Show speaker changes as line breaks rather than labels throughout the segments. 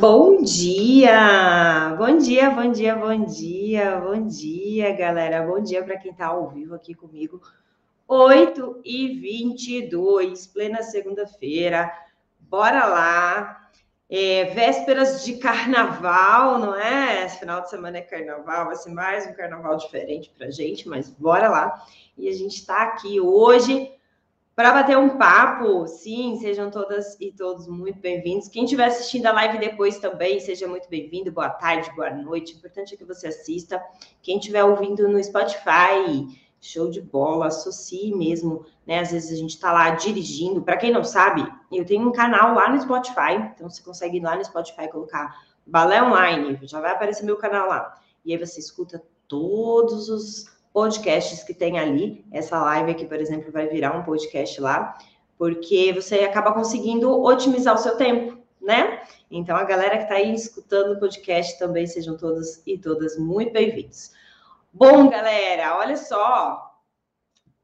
Bom dia! Bom dia, bom dia, bom dia, bom dia, galera. Bom dia para quem está ao vivo aqui comigo. 8 e 22, plena segunda-feira. Bora lá. É, vésperas de carnaval, não é? Esse final de semana é carnaval, vai ser mais um carnaval diferente para gente, mas bora lá. E a gente está aqui hoje para bater um papo. Sim, sejam todas e todos muito bem-vindos. Quem estiver assistindo a live depois também, seja muito bem-vindo. Boa tarde, boa noite. O importante é que você assista. Quem estiver ouvindo no Spotify, show de bola, associe mesmo, né? Às vezes a gente está lá dirigindo. Para quem não sabe, eu tenho um canal lá no Spotify, então você consegue ir lá no Spotify colocar Balé Online, já vai aparecer meu canal lá. E aí você escuta todos os podcasts que tem ali. Essa live aqui, por exemplo, vai virar um podcast lá, porque você acaba conseguindo otimizar o seu tempo, né? Então, a galera que está aí escutando o podcast também sejam todos e todas muito bem-vindos. Bom, galera, olha só.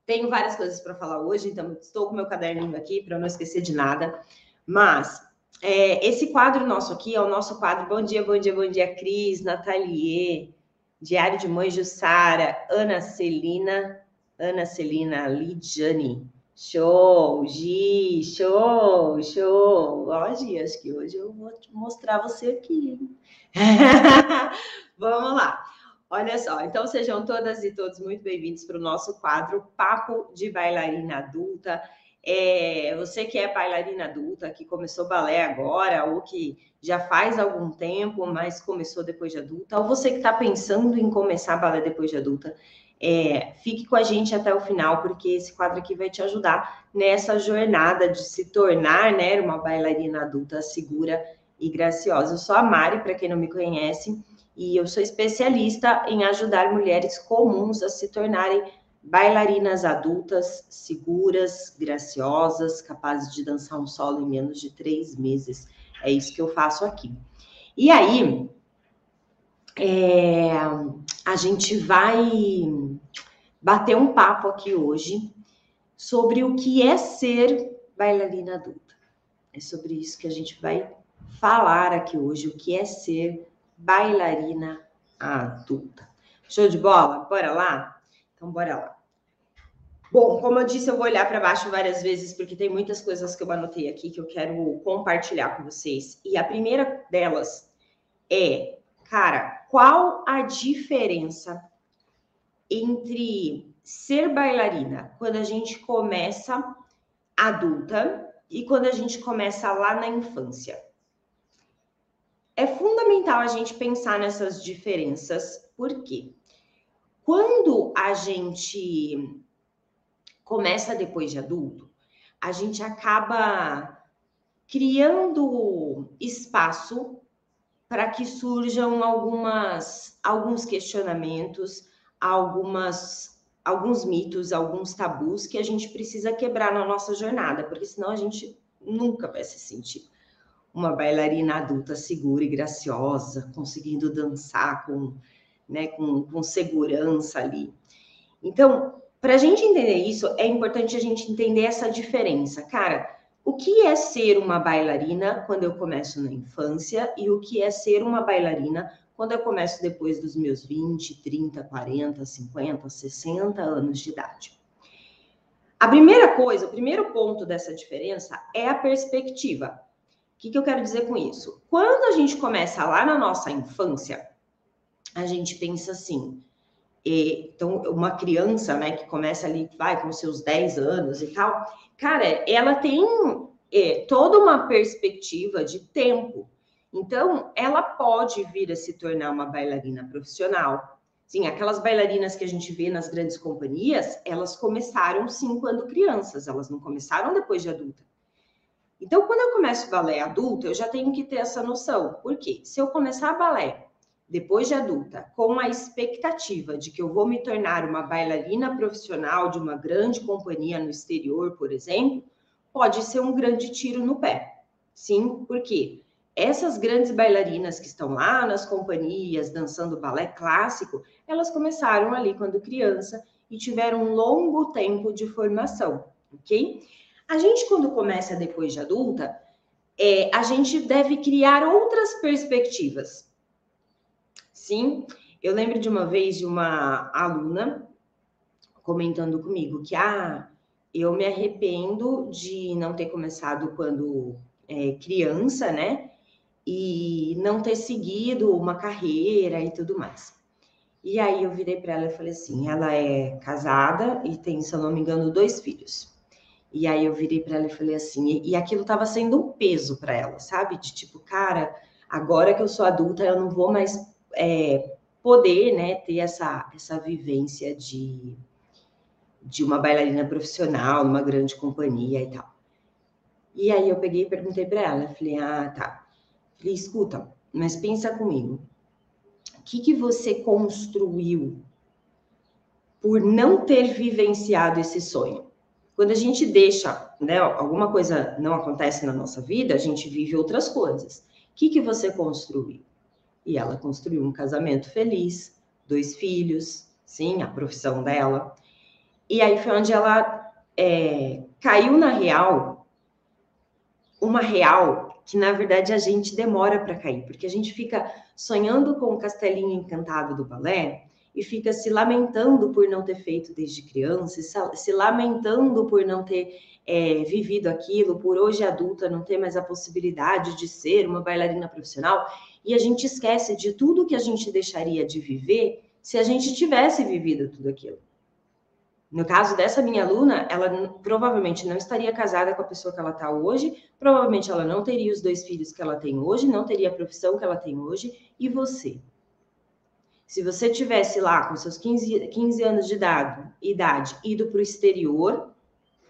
Tenho várias coisas para falar hoje, então estou com meu caderninho aqui para não esquecer de nada. Mas é, esse quadro nosso aqui é o nosso quadro Bom Dia, Bom Dia, Bom Dia, Cris, Nathalie, Diário de Mãe Jussara, Ana Celina, Ana Celina Lidiane. Show, Gi, show, show. Ó, Gi, acho que hoje eu vou mostrar você aqui. Vamos lá. Olha só, então sejam todas e todos muito bem-vindos para o nosso quadro Papo de Bailarina Adulta. É, você que é bailarina adulta, que começou balé agora, ou que já faz algum tempo, mas começou depois de adulta, ou você que está pensando em começar balé depois de adulta, é, fique com a gente até o final, porque esse quadro aqui vai te ajudar nessa jornada de se tornar né, uma bailarina adulta segura e graciosa. Eu sou a Mari, para quem não me conhece, e eu sou especialista em ajudar mulheres comuns a se tornarem bailarinas adultas, seguras, graciosas, capazes de dançar um solo em menos de três meses. É isso que eu faço aqui. E aí, é, a gente vai bater um papo aqui hoje sobre o que é ser bailarina adulta. É sobre isso que a gente vai falar aqui hoje, o que é ser bailarina adulta. Show de bola? Bora lá? Então, bora lá. Bom, como eu disse, eu vou olhar para baixo várias vezes, porque tem muitas coisas que eu anotei aqui que eu quero compartilhar com vocês. E a primeira delas é, cara, qual a diferença entre ser bailarina quando a gente começa adulta e quando a gente começa lá na infância? É fundamental a gente pensar nessas diferenças, porque quando a gente começa depois de adulto, a gente acaba criando espaço para que surjam algumas alguns questionamentos, algumas alguns mitos, alguns tabus que a gente precisa quebrar na nossa jornada, porque senão a gente nunca vai se sentir uma bailarina adulta segura e graciosa, conseguindo dançar com, né, com, com segurança ali. Então, para a gente entender isso, é importante a gente entender essa diferença. Cara, o que é ser uma bailarina quando eu começo na infância e o que é ser uma bailarina quando eu começo depois dos meus 20, 30, 40, 50, 60 anos de idade? A primeira coisa, o primeiro ponto dessa diferença é a perspectiva que, que eu quero dizer com isso? Quando a gente começa lá na nossa infância, a gente pensa assim, e, então, uma criança, né, que começa ali, vai com seus 10 anos e tal, cara, ela tem é, toda uma perspectiva de tempo. Então, ela pode vir a se tornar uma bailarina profissional. Sim, aquelas bailarinas que a gente vê nas grandes companhias, elas começaram sim quando crianças, elas não começaram depois de adulta. Então, quando eu começo balé adulto, eu já tenho que ter essa noção. Por quê? Se eu começar balé depois de adulta, com a expectativa de que eu vou me tornar uma bailarina profissional de uma grande companhia no exterior, por exemplo, pode ser um grande tiro no pé. Sim, porque essas grandes bailarinas que estão lá nas companhias dançando balé clássico, elas começaram ali quando criança e tiveram um longo tempo de formação, ok? A gente, quando começa depois de adulta, é, a gente deve criar outras perspectivas. Sim, eu lembro de uma vez de uma aluna comentando comigo que ah, eu me arrependo de não ter começado quando é, criança, né? E não ter seguido uma carreira e tudo mais. E aí eu virei para ela e falei assim: ela é casada e tem, se eu não me engano, dois filhos. E aí eu virei para ela e falei assim, e, e aquilo estava sendo um peso para ela, sabe? De tipo, cara, agora que eu sou adulta, eu não vou mais é, poder, né, ter essa, essa vivência de, de uma bailarina profissional, numa grande companhia e tal. E aí eu peguei e perguntei para ela, falei, ah, tá. Falei, escuta, mas pensa comigo, o que, que você construiu por não ter vivenciado esse sonho? Quando a gente deixa, né, alguma coisa não acontece na nossa vida, a gente vive outras coisas. O que, que você construiu? E ela construiu um casamento feliz, dois filhos, sim, a profissão dela. E aí foi onde ela é, caiu na real, uma real que na verdade a gente demora para cair, porque a gente fica sonhando com o castelinho encantado do balé e fica se lamentando por não ter feito desde criança, se lamentando por não ter é, vivido aquilo, por hoje adulta não ter mais a possibilidade de ser uma bailarina profissional, e a gente esquece de tudo que a gente deixaria de viver se a gente tivesse vivido tudo aquilo. No caso dessa minha aluna, ela provavelmente não estaria casada com a pessoa que ela está hoje, provavelmente ela não teria os dois filhos que ela tem hoje, não teria a profissão que ela tem hoje, e você? Se você tivesse lá com seus 15, 15 anos de idade, idade ido para o exterior,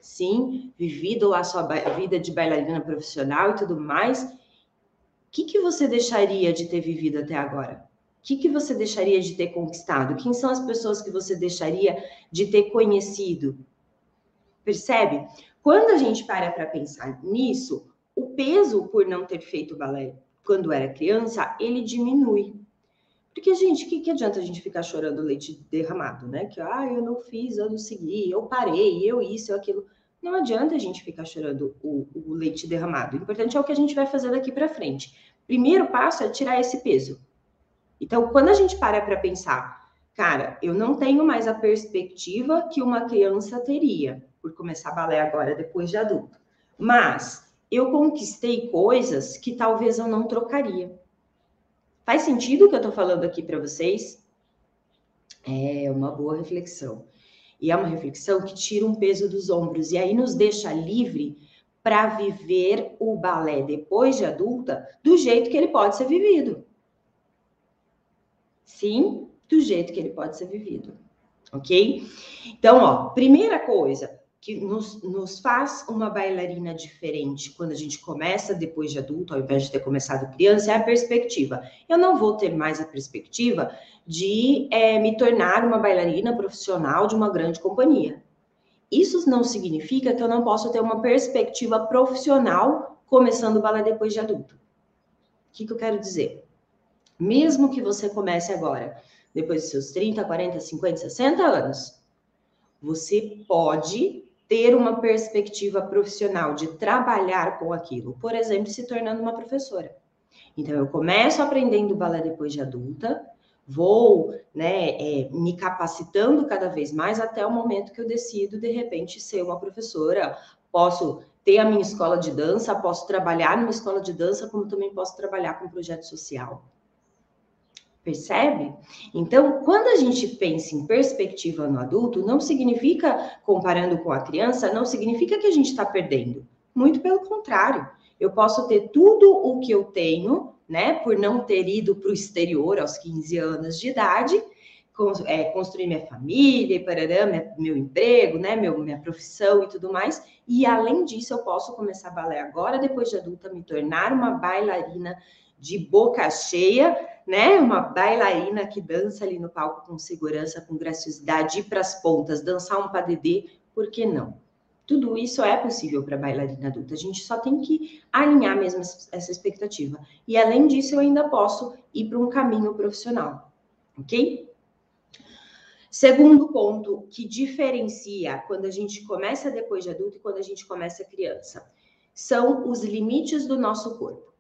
sim, vivido lá sua vida de bailarina profissional e tudo mais, o que, que você deixaria de ter vivido até agora? O que, que você deixaria de ter conquistado? Quem são as pessoas que você deixaria de ter conhecido? Percebe? Quando a gente para para pensar nisso, o peso por não ter feito balé quando era criança, ele diminui. Porque, gente, o que, que adianta a gente ficar chorando leite derramado, né? Que, ah, eu não fiz, eu não segui, eu parei, eu isso, eu aquilo. Não adianta a gente ficar chorando o, o leite derramado. O importante é o que a gente vai fazer daqui para frente. Primeiro passo é tirar esse peso. Então, quando a gente para para pensar, cara, eu não tenho mais a perspectiva que uma criança teria por começar balé agora, depois de adulto. Mas eu conquistei coisas que talvez eu não trocaria. Faz sentido o que eu estou falando aqui para vocês? É uma boa reflexão. E é uma reflexão que tira um peso dos ombros e aí nos deixa livre para viver o balé depois de adulta do jeito que ele pode ser vivido. Sim, do jeito que ele pode ser vivido. Ok? Então, ó, primeira coisa, que nos, nos faz uma bailarina diferente quando a gente começa depois de adulto, ao invés de ter começado criança, é a perspectiva. Eu não vou ter mais a perspectiva de é, me tornar uma bailarina profissional de uma grande companhia. Isso não significa que eu não posso ter uma perspectiva profissional começando o balé depois de adulto. O que, que eu quero dizer? Mesmo que você comece agora, depois dos seus 30, 40, 50, 60 anos, você pode ter uma perspectiva profissional de trabalhar com aquilo, por exemplo, se tornando uma professora. Então, eu começo aprendendo balé depois de adulta, vou né, é, me capacitando cada vez mais até o momento que eu decido, de repente, ser uma professora. Posso ter a minha escola de dança, posso trabalhar numa escola de dança, como também posso trabalhar com projeto social. Percebe? Então, quando a gente pensa em perspectiva no adulto, não significa, comparando com a criança, não significa que a gente está perdendo. Muito pelo contrário. Eu posso ter tudo o que eu tenho, né, por não ter ido para o exterior aos 15 anos de idade, é, construir minha família, meu emprego, né, minha profissão e tudo mais. E além disso, eu posso começar a balé agora, depois de adulta, me tornar uma bailarina de boca cheia, né? Uma bailarina que dança ali no palco com segurança, com graciosidade, ir para as pontas, dançar um padedê, por que não? Tudo isso é possível para bailarina adulta. A gente só tem que alinhar mesmo essa expectativa. E além disso, eu ainda posso ir para um caminho profissional, ok? Segundo ponto que diferencia quando a gente começa depois de adulto e quando a gente começa criança. são os limites do nosso corpo.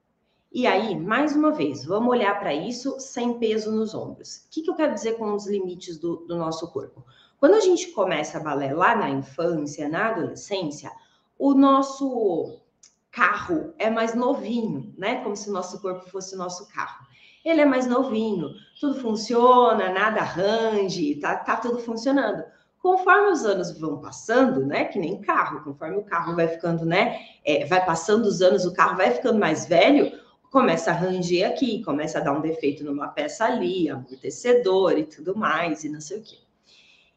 E aí, mais uma vez, vamos olhar para isso sem peso nos ombros. O que, que eu quero dizer com os limites do, do nosso corpo? Quando a gente começa a balé lá na infância, na adolescência, o nosso carro é mais novinho, né? Como se o nosso corpo fosse o nosso carro. Ele é mais novinho, tudo funciona, nada arranje, tá, tá tudo funcionando. Conforme os anos vão passando, né? Que nem carro, conforme o carro vai ficando, né? É, vai passando os anos, o carro vai ficando mais velho, começa a ranger aqui, começa a dar um defeito numa peça ali, amortecedor e tudo mais, e não sei o quê.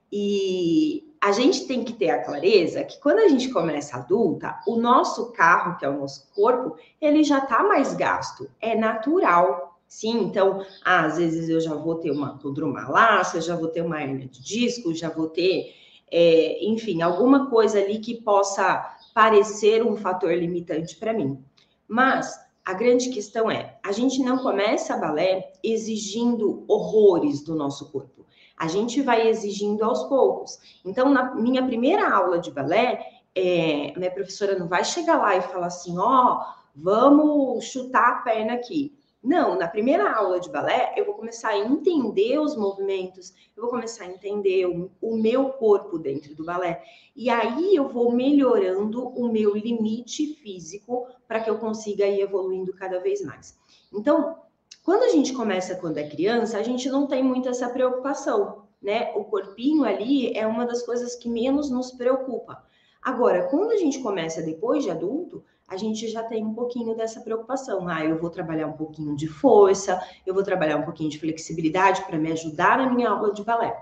E a gente tem que ter a clareza que quando a gente começa adulta, o nosso carro, que é o nosso corpo, ele já está mais gasto, é natural. Sim, então, às vezes eu já vou ter uma condromalácia, já vou ter uma hernia de disco, já vou ter, é, enfim, alguma coisa ali que possa parecer um fator limitante para mim. Mas a grande questão é, a gente não começa a balé exigindo horrores do nosso corpo. A gente vai exigindo aos poucos. Então, na minha primeira aula de balé, é, minha professora não vai chegar lá e falar assim, ó, oh, vamos chutar a perna aqui. Não, na primeira aula de balé, eu vou começar a entender os movimentos, eu vou começar a entender o, o, meu corpo dentro do balé. E aí eu vou melhorando o meu limite físico para que eu consiga ir evoluindo cada vez mais. Então, quando a gente começa quando é criança, a gente não tem muito essa preocupação, né? O corpinho ali é uma das coisas que menos nos preocupa. Agora, quando a gente começa depois de adulto, a gente já tem um pouquinho dessa preocupação. Ah, eu vou trabalhar um pouquinho de força, eu vou trabalhar um pouquinho de flexibilidade para me ajudar na minha aula de balé.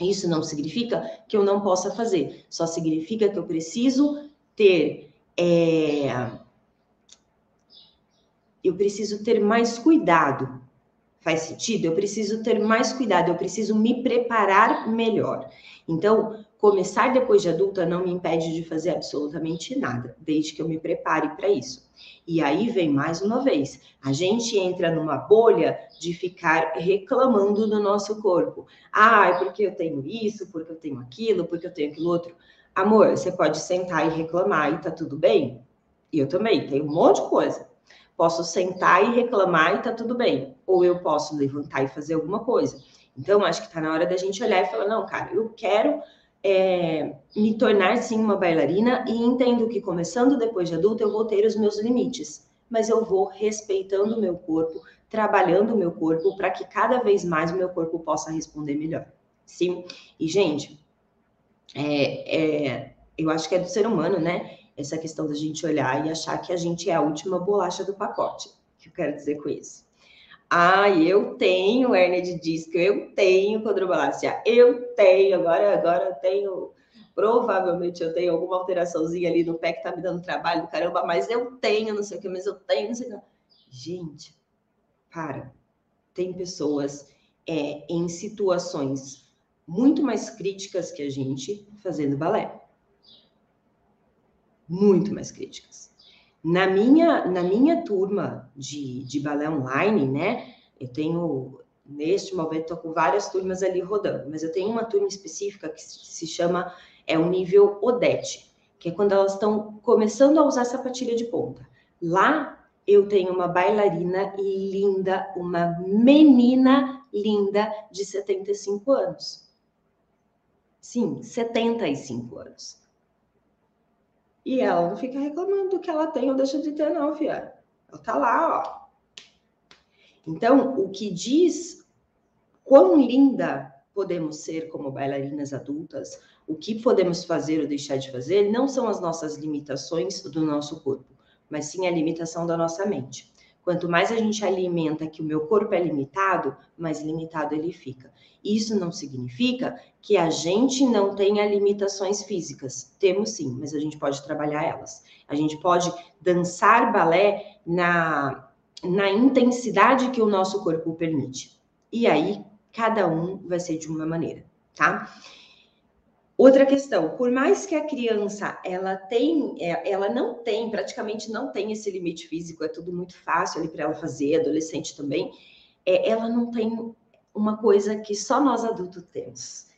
Isso não significa que eu não possa fazer, só significa que eu preciso ter. É... Eu preciso ter mais cuidado. Faz sentido? Eu preciso ter mais cuidado, eu preciso me preparar melhor. Então, Começar depois de adulta não me impede de fazer absolutamente nada, desde que eu me prepare para isso. E aí vem mais uma vez, a gente entra numa bolha de ficar reclamando do nosso corpo. Ah, é porque eu tenho isso, porque eu tenho aquilo, porque eu tenho aquilo outro. Amor, você pode sentar e reclamar e tá tudo bem? Eu também, tenho um monte de coisa. Posso sentar e reclamar e tá tudo bem. Ou eu posso levantar e fazer alguma coisa. Então, acho que tá na hora da gente olhar e falar: não, cara, eu quero é, me tornar sim uma bailarina e entendo que começando depois de adulta eu vou ter os meus limites, mas eu vou respeitando o meu corpo, trabalhando o meu corpo para que cada vez mais o meu corpo possa responder melhor. Sim, e gente, é, é, eu acho que é do ser humano, né? Essa questão da gente olhar e achar que a gente é a última bolacha do pacote. O que eu quero dizer com isso? Ah, eu tenho hernia de disco, eu tenho condromalácia, eu tenho, agora, agora eu tenho, provavelmente eu tenho alguma alteraçãozinha ali no pé que tá me dando trabalho caramba, mas eu tenho, não sei o que, mas eu tenho, não sei o que. Gente, para. Tem pessoas é, em situações muito mais críticas que a gente fazendo balé. Muito mais críticas. Na minha, na minha turma de, de balé online, né? Eu tenho, neste momento, estou com várias turmas ali rodando, mas eu tenho uma turma específica que se chama, é o nível Odete, que é quando elas estão começando a usar sapatilha de ponta. Lá eu tenho uma bailarina linda, uma menina linda de 75 anos. Sim, 75 anos. E ela não fica reclamando do que ela tem ou deixa de ter, não, filha. Ela tá lá, ó. Então, o que diz quão linda podemos ser como bailarinas adultas, o que podemos fazer ou deixar de fazer, não são as nossas limitações do nosso corpo, mas sim a limitação da nossa mente. Quanto mais a gente alimenta que o meu corpo é limitado, mais limitado ele fica. Isso não significa que a gente não tenha limitações físicas. Temos sim, mas a gente pode trabalhar elas. A gente pode dançar balé na, na intensidade que o nosso corpo permite. E aí, cada um vai ser de uma maneira, tá? Outra questão, por mais que a criança ela tem, é, ela não tem, praticamente não tem esse limite físico, é tudo muito fácil ali para ela fazer, adolescente também, é, ela não tem uma coisa que só nós adultos temos,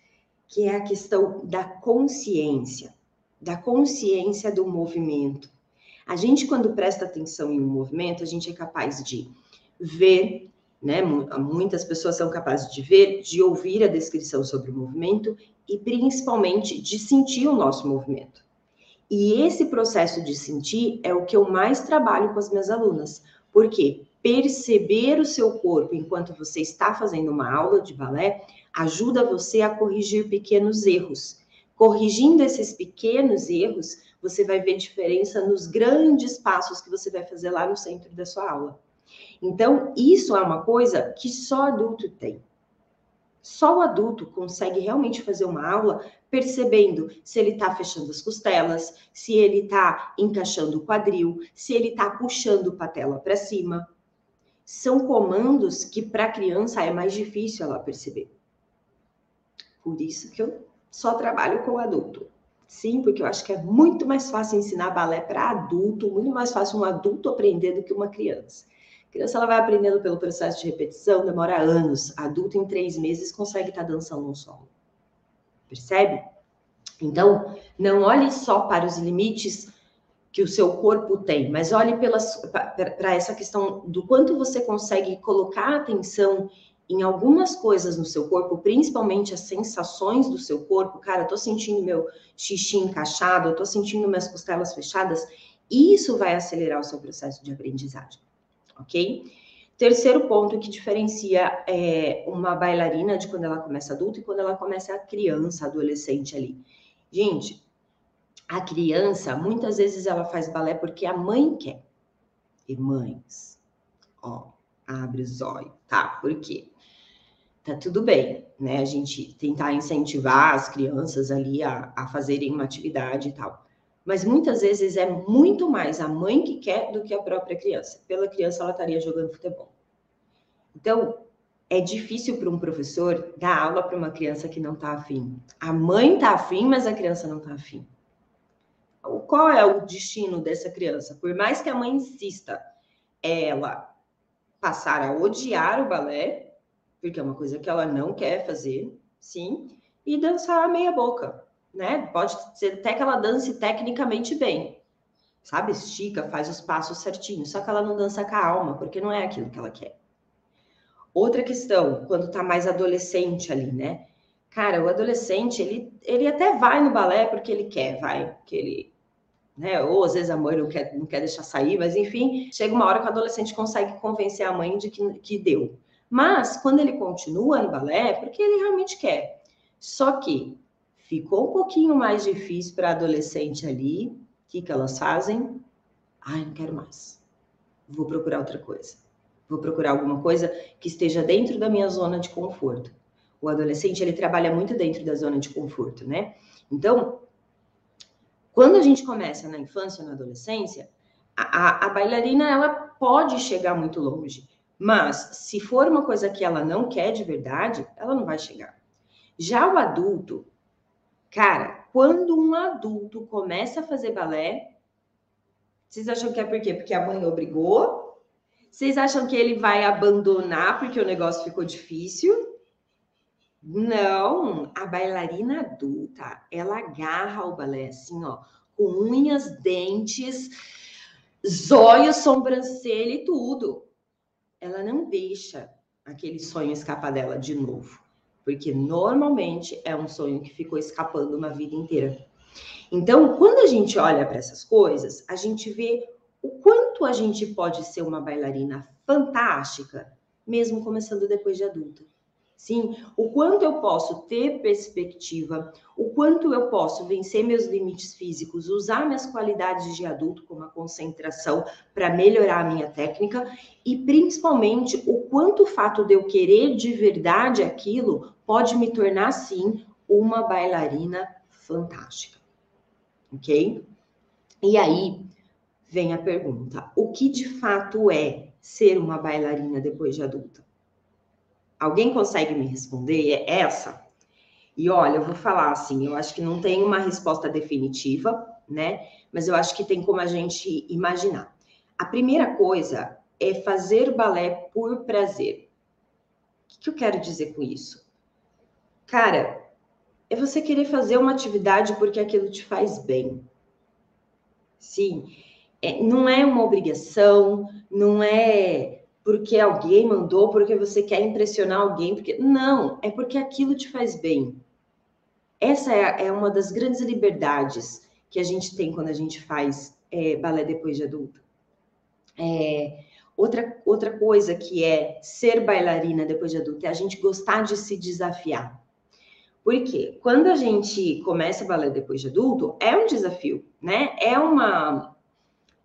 que é a questão da consciência, da consciência do movimento. A gente, quando presta atenção em um movimento, a gente é capaz de ver, né? Muitas pessoas são capazes de ver, de ouvir a descrição sobre o movimento e principalmente de sentir o nosso movimento. E esse processo de sentir é o que eu mais trabalho com as minhas alunas. Porque perceber o seu corpo enquanto você está fazendo uma aula de balé ajuda você a corrigir pequenos erros. Corrigindo esses pequenos erros, você vai ver diferença nos grandes passos que você vai fazer lá no centro da sua aula. Então, isso é uma coisa que só adulto tem. Só o adulto consegue realmente fazer uma aula percebendo se ele está fechando as costelas, se ele está encaixando o quadril, se ele está puxando patela para cima. São comandos que para a criança é mais difícil ela perceber. Por isso que eu só trabalho com adulto. Sim, porque eu acho que é muito mais fácil ensinar balé para adulto, muito mais fácil um adulto aprender do que uma criança. A criança ela vai aprendendo pelo processo de repetição, demora anos. Adulto, em três meses, consegue estar tá dançando no solo. Percebe? Então, não olhe só para os limites que o seu corpo tem, mas olhe para essa questão do quanto você consegue colocar atenção em algumas coisas no seu corpo, principalmente as sensações do seu corpo. Cara, eu tô sentindo meu xixi encaixado, eu tô sentindo minhas costelas fechadas. Isso vai acelerar o seu processo de aprendizagem ok? Terceiro ponto que diferencia é, uma bailarina de quando ela começa adulta e quando ela começa a criança, adolescente ali. Gente, a criança, muitas vezes ela faz balé porque a mãe quer. E mães, ó, abre os olhos, tá? Por quê? Tá tudo bem, né? A gente tentar incentivar as crianças ali a, a fazerem uma atividade e tal mas muitas vezes é muito mais a mãe que quer do que a própria criança. Pela criança, ela estaria jogando futebol. Então, é difícil para um professor dar aula para uma criança que não está afim. A mãe está afim, mas a criança não está afim. Qual é o destino dessa criança? Por mais que a mãe insista, ela passar a odiar o balé, porque é uma coisa que ela não quer fazer, sim, e dançar meia boca né? Pode ser até que ela dance tecnicamente bem, sabe? Estica, faz os passos certinhos, só que ela não dança com a alma, porque não é aquilo que ela quer. Outra questão, quando tá mais adolescente ali, né? Cara, o adolescente, ele, ele até vai no balé porque ele quer, vai, porque ele, né? Ou às vezes a mãe não quer, não quer deixar sair, mas enfim, chega uma hora que o adolescente consegue convencer a mãe de que, que deu. Mas quando ele continua no balé, é porque ele realmente quer. Só que ficou um pouquinho mais difícil para adolescente ali. O que, que elas fazem? Ai, não quero mais. Vou procurar outra coisa. Vou procurar alguma coisa que esteja dentro da minha zona de conforto. O adolescente, ele trabalha muito dentro da zona de conforto, né? Então, quando a gente começa na infância, na adolescência, a, a, a bailarina, ela pode chegar muito longe. Mas, se for uma coisa que ela não quer de verdade, ela não vai chegar. Já o adulto, Cara, quando um adulto começa a fazer balé, vocês acham que é por quê? Porque a mãe obrigou? Vocês acham que ele vai abandonar porque o negócio ficou difícil? Não, a bailarina adulta, ela agarra o balé assim, ó, com unhas, dentes, zóio, sobrancelha e tudo. Ela não deixa aquele sonho escapar dela de novo porque normalmente é um sonho que ficou escapando uma vida inteira. Então, quando a gente olha para essas coisas, a gente vê o quanto a gente pode ser uma bailarina fantástica, mesmo começando depois de adulta. Sim, o quanto eu posso ter perspectiva, o quanto eu posso vencer meus limites físicos, usar minhas qualidades de adulto, como a concentração, para melhorar a minha técnica, e principalmente o quanto o fato de eu querer de verdade aquilo pode me tornar, sim, uma bailarina fantástica. Ok? E aí vem a pergunta: o que de fato é ser uma bailarina depois de adulta? Alguém consegue me responder? É essa? E olha, eu vou falar assim, eu acho que não tem uma resposta definitiva, né? Mas eu acho que tem como a gente imaginar. A primeira coisa é fazer balé por prazer. O que eu quero dizer com isso? Cara, é você querer fazer uma atividade porque aquilo te faz bem. Sim, é, não é uma obrigação, não é porque alguém mandou, porque você quer impressionar alguém, porque não, é porque aquilo te faz bem. Essa é, é uma das grandes liberdades que a gente tem quando a gente faz é, balé depois de adulto. É, outra, outra coisa que é ser bailarina depois de adulto é a gente gostar de se desafiar. Porque quando a gente começa balé depois de adulto, é um desafio, né? É uma.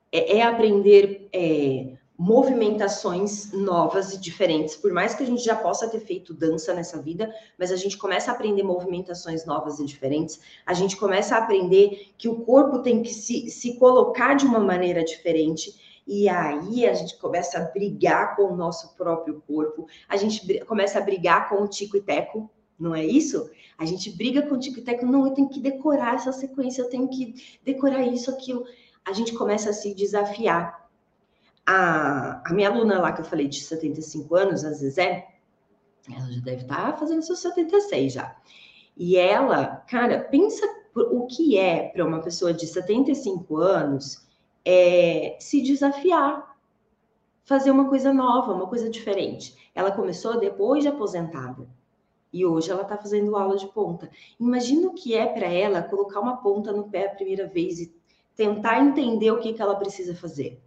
É, é aprender é, movimentações novas e diferentes. Por mais que a gente já possa ter feito dança nessa vida, mas a gente começa a aprender movimentações novas e diferentes. A gente começa a aprender que o corpo tem que se, se colocar de uma maneira diferente. E aí a gente começa a brigar com o nosso próprio corpo, a gente começa a brigar com o tico e teco, não é isso? A gente briga com o tico e teco, não, eu tenho que decorar essa sequência, eu tenho que decorar isso, aquilo. A gente começa a se desafiar a, a minha aluna lá que eu falei de 75 anos, a Zezé, ela já deve estar tá fazendo seus 76 já. E ela, cara, pensa o que é para uma pessoa de 75 anos é, se desafiar, fazer uma coisa nova, uma coisa diferente. Ela começou depois de aposentada. E hoje ela está fazendo aula de ponta. Imagina o que é para ela colocar uma ponta no pé a primeira vez e tentar entender o que, que ela precisa fazer.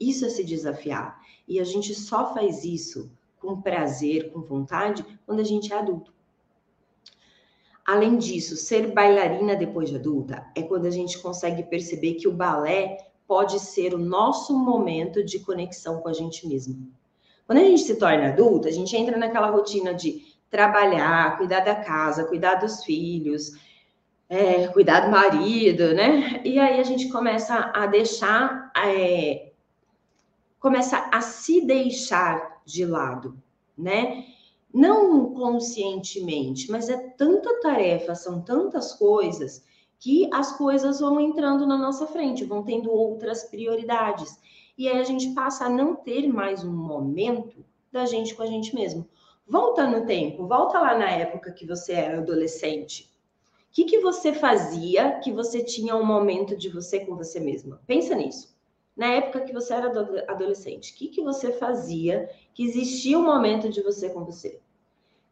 Isso é se desafiar. E a gente só faz isso com prazer, com vontade, quando a gente é adulto. Além disso, ser bailarina depois de adulta é quando a gente consegue perceber que o balé pode ser o nosso momento de conexão com a gente mesmo. Quando a gente se torna adulta, a gente entra naquela rotina de trabalhar, cuidar da casa, cuidar dos filhos, é, cuidar do marido, né? E aí a gente começa a deixar é, começa a se deixar de lado, né? Não conscientemente, mas é tanta tarefa, são tantas coisas que as coisas vão entrando na nossa frente, vão tendo outras prioridades. E aí a gente passa a não ter mais um momento da gente com a gente mesmo. Volta no tempo, volta lá na época que você era adolescente. O que, que você fazia que você tinha um momento de você com você mesma? Pensa nisso na época que você era adolescente? O que, que você fazia que existia um momento de você com você?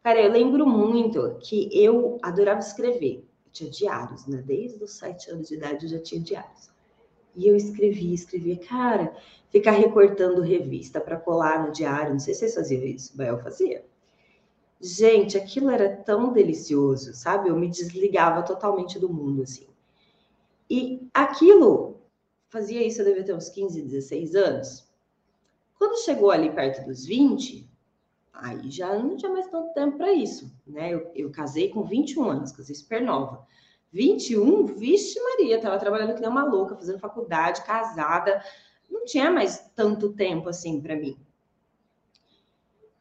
Cara, eu lembro muito que eu adorava escrever. Eu tinha diários, né? Desde os sete anos de idade eu já tinha diários. E eu escrevia, escrevia. Cara, ficar recortando revista para colar no diário. Não sei se vocês faziam isso, mas eu fazia. Gente, aquilo era tão delicioso, sabe? Eu me desligava totalmente do mundo, assim. E aquilo fazia isso, eu devia ter uns 15, 16 anos. Quando chegou ali perto dos 20, aí já não tinha mais tanto tempo para isso, né? Eu, eu, casei com 21 anos, casei super nova. 21, vixe Maria, tava trabalhando que nem uma louca, fazendo faculdade, casada, não tinha mais tanto tempo assim para mim.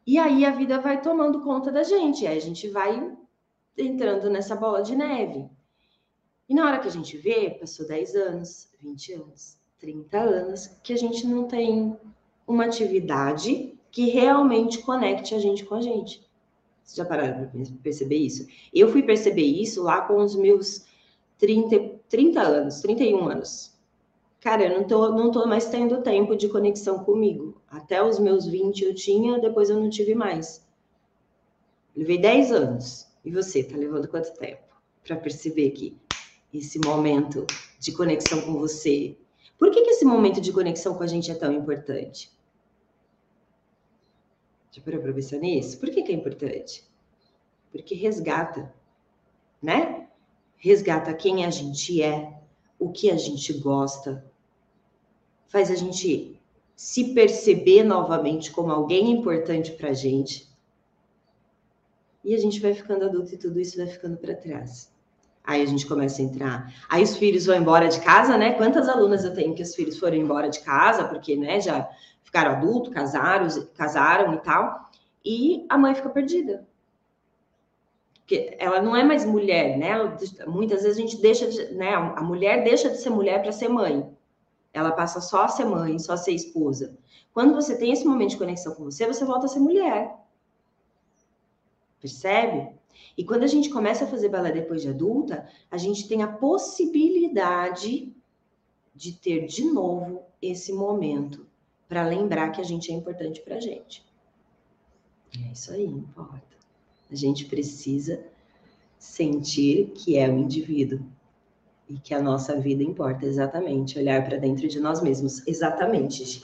E aí a vida vai tomando conta da gente, aí a gente vai entrando nessa bola de neve. E na hora que a gente vê, passou 10 anos, 20 anos, 30 anos, que a gente não tem uma atividade que realmente conecte a gente com a gente. Vocês já pararam para perceber isso? Eu fui perceber isso lá com os meus 30, 30 anos, 31 anos. Cara, eu não tô, não tô mais tendo tempo de conexão comigo. Até os meus 20 eu tinha, depois eu não tive mais. Levei 10 anos. E você, tá levando quanto tempo para perceber que esse momento de conexão com você. Por que, que esse momento de conexão com a gente é tão importante? Já parou para pensar nisso? Por que, que é importante? Porque resgata, né? Resgata quem a gente é, o que a gente gosta, faz a gente se perceber novamente como alguém importante para a gente. E a gente vai ficando adulto e tudo isso vai ficando para trás. Aí a gente começa a entrar. Aí os filhos vão embora de casa, né? Quantas alunas eu tenho que os filhos foram embora de casa, porque, né, já ficaram adultos, casaram, casaram e tal. E a mãe fica perdida. Porque ela não é mais mulher, né? Muitas vezes a gente deixa de, né? A mulher deixa de ser mulher para ser mãe. Ela passa só a ser mãe, só a ser esposa. Quando você tem esse momento de conexão com você, você volta a ser mulher. Percebe? E quando a gente começa a fazer balé depois de adulta, a gente tem a possibilidade de ter de novo esse momento para lembrar que a gente é importante para a gente. É isso aí, importa. A gente precisa sentir que é o indivíduo e que a nossa vida importa, exatamente. Olhar para dentro de nós mesmos, exatamente.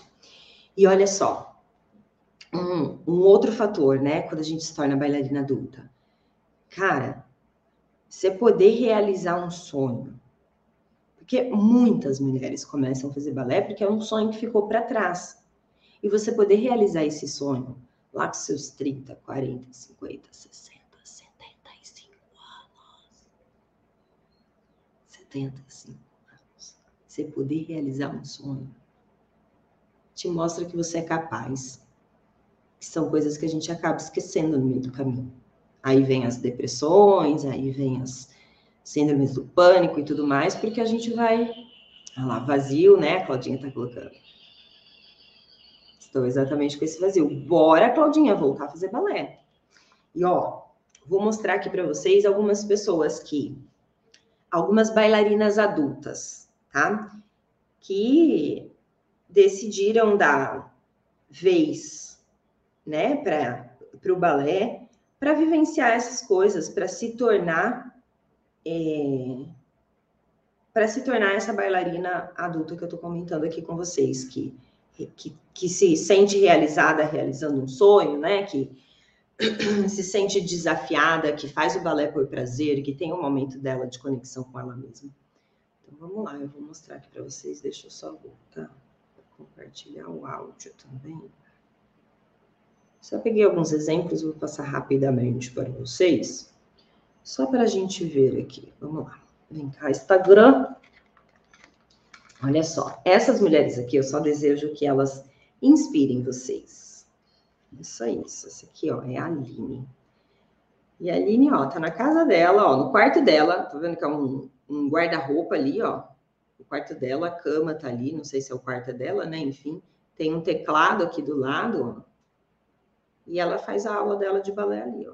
E olha só, um, um outro fator, né, quando a gente se torna bailarina adulta. Cara, você poder realizar um sonho. Porque muitas mulheres começam a fazer balé porque é um sonho que ficou para trás. E você poder realizar esse sonho lá com seus 30, 40, 50, 60, 75 anos. 75 anos. Você poder realizar um sonho te mostra que você é capaz. Que são coisas que a gente acaba esquecendo no meio do caminho. Aí vem as depressões, aí vem as síndromes do pânico e tudo mais, porque a gente vai. Olha lá, vazio, né? A Claudinha tá colocando. Estou exatamente com esse vazio. Bora, Claudinha, voltar a fazer balé. E ó, vou mostrar aqui para vocês algumas pessoas que. Algumas bailarinas adultas, tá? Que decidiram dar vez, né, para o balé para vivenciar essas coisas, para se tornar é, para se tornar essa bailarina adulta que eu estou comentando aqui com vocês, que, que, que se sente realizada realizando um sonho, né? Que se sente desafiada, que faz o balé por prazer, que tem um momento dela de conexão com ela mesma. Então vamos lá, eu vou mostrar aqui para vocês. Deixa eu só voltar, compartilhar o áudio também. Só peguei alguns exemplos, vou passar rapidamente para vocês, só para a gente ver aqui. Vamos lá. Vem cá, Instagram. Olha só, essas mulheres aqui, eu só desejo que elas inspirem vocês. Isso aí, isso. Essa aqui, ó, é a Aline. E a Aline, ó, tá na casa dela, ó, no quarto dela. Tá vendo que é um, um guarda-roupa ali, ó. O quarto dela, a cama tá ali, não sei se é o quarto dela, né? Enfim, tem um teclado aqui do lado, ó. E ela faz a aula dela de balé ali, ó.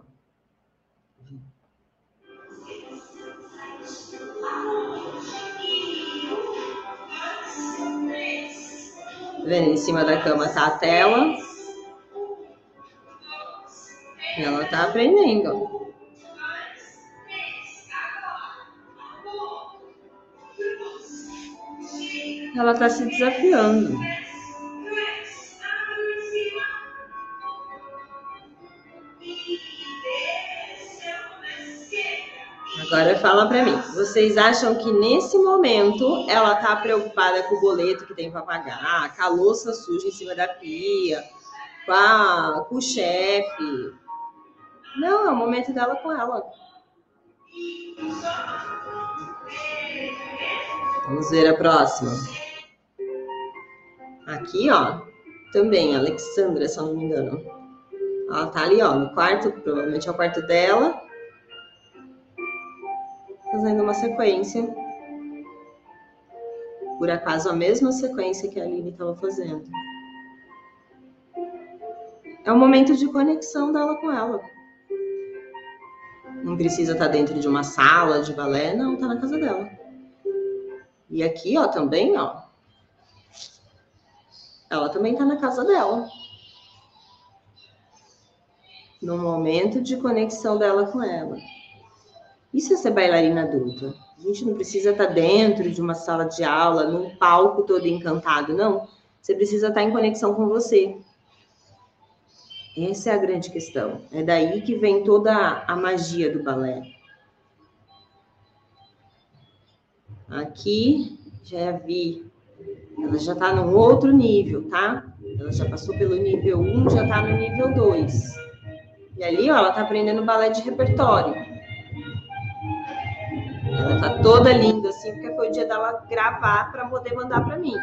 Vendo? Em cima da cama tá a tela. E ela tá aprendendo. Ela tá se desafiando. Agora fala para mim, vocês acham que nesse momento ela tá preocupada com o boleto que tem para pagar, com a louça suja em cima da pia, com, a, com o chefe? Não, é o momento dela com ela. Vamos ver a próxima. Aqui, ó, também, Alexandra, se eu não me engano. Ela tá ali, ó, no quarto, provavelmente é o quarto dela fazendo uma sequência. Por acaso, a mesma sequência que a Aline estava fazendo. É um momento de conexão dela com ela. Não precisa estar tá dentro de uma sala de balé, não, tá na casa dela. E aqui, ó, também, ó. Ela também tá na casa dela. No momento de conexão dela com ela. Isso é ser bailarina adulta. A gente não precisa estar dentro de uma sala de aula, num palco todo encantado, não. Você precisa estar em conexão com você. Essa é a grande questão. É daí que vem toda a magia do balé. Aqui já vi. Ela já está num outro nível, tá? Ela já passou pelo nível 1, já está no nível 2. E ali, ó, ela está aprendendo balé de repertório. Ela tá toda linda, assim, porque foi o dia dela gravar para poder mandar para mim.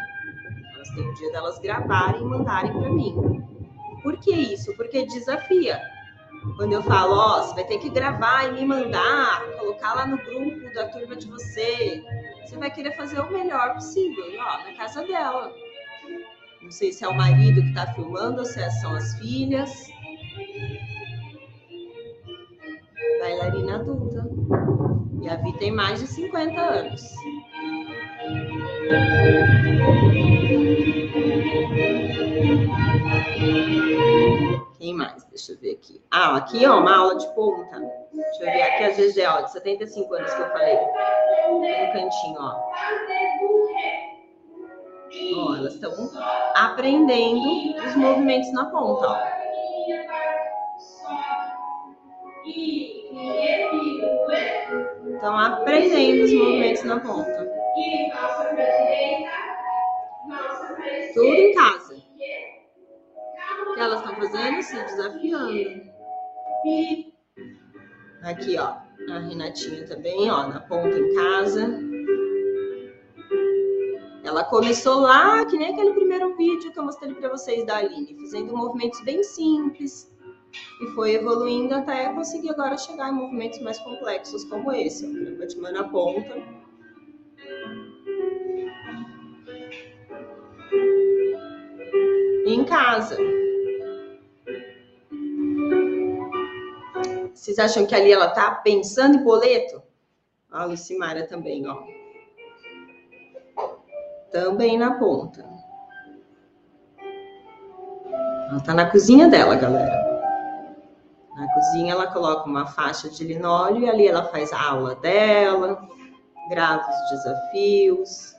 Elas têm o dia delas gravarem e mandarem para mim. Por que isso? Porque desafia. Quando eu falo, ó, oh, você vai ter que gravar e me mandar, colocar lá no grupo da turma de você, você vai querer fazer o melhor possível, ó, na casa dela. Não sei se é o marido que está filmando ou se são as filhas. Bailarina adulta. A Vi tem mais de 50 anos. Quem mais? Deixa eu ver aqui. Ah, aqui, ó, uma aula de ponta. Deixa eu ver aqui a GG, ó, de 75 anos que eu falei. No cantinho, ó. Ó, elas estão aprendendo os movimentos na ponta, ó. Estão aprendendo os movimentos na ponta. Tudo em casa. O que elas estão fazendo? Se desafiando. Aqui, ó. A Renatinha também, ó, na ponta em casa. Ela começou lá, que nem aquele primeiro vídeo que eu mostrei para vocês da Aline, fazendo movimentos bem simples e foi evoluindo até conseguir agora chegar em movimentos mais complexos como esse, ó, Batman na ponta. Em casa. Vocês acham que ali ela tá pensando em boleto? A Lucimara também, ó. Também na ponta. Ela tá na cozinha dela, galera. Na cozinha ela coloca uma faixa de linóleo e ali ela faz a aula dela, grava os desafios.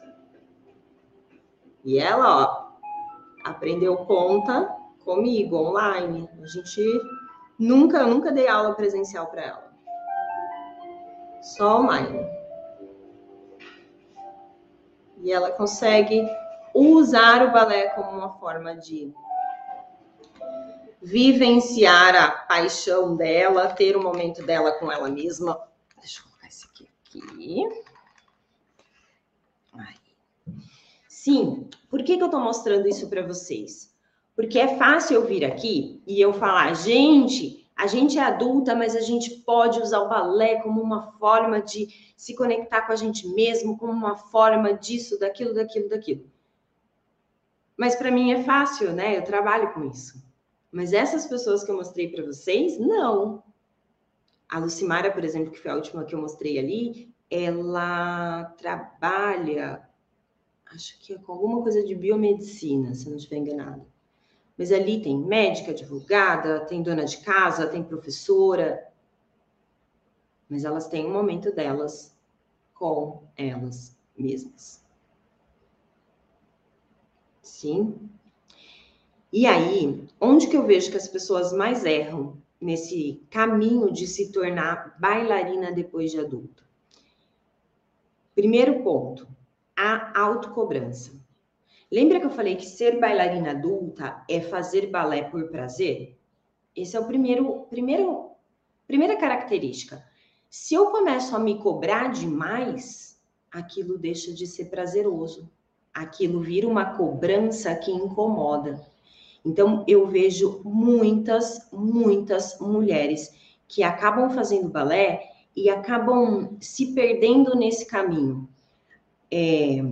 E ela, ó, aprendeu conta comigo online. A gente nunca, nunca dei aula presencial para ela. Só online. E ela consegue usar o balé como uma forma de vivenciar a paixão dela, ter o um momento dela com ela mesma. Deixa eu colocar esse aqui. aqui. Sim, por que, que eu estou mostrando isso para vocês? Porque é fácil eu vir aqui e eu falar, gente, a gente é adulta, mas a gente pode usar o balé como uma forma de se conectar com a gente mesmo, como uma forma disso, daquilo, daquilo, daquilo. Mas para mim é fácil, né? Eu trabalho com isso. Mas essas pessoas que eu mostrei para vocês, não. A Lucimara, por exemplo, que foi a última que eu mostrei ali, ela trabalha, acho que é com alguma coisa de biomedicina, se não estiver enganada. Mas ali tem médica, advogada, tem dona de casa, tem professora. Mas elas têm um momento delas com elas mesmas. Sim? E aí, onde que eu vejo que as pessoas mais erram nesse caminho de se tornar bailarina depois de adulta? Primeiro ponto, a autocobrança. Lembra que eu falei que ser bailarina adulta é fazer balé por prazer? Esse é o primeiro, primeiro, primeira característica. Se eu começo a me cobrar demais, aquilo deixa de ser prazeroso. Aquilo vira uma cobrança que incomoda. Então, eu vejo muitas, muitas mulheres que acabam fazendo balé e acabam se perdendo nesse caminho. É,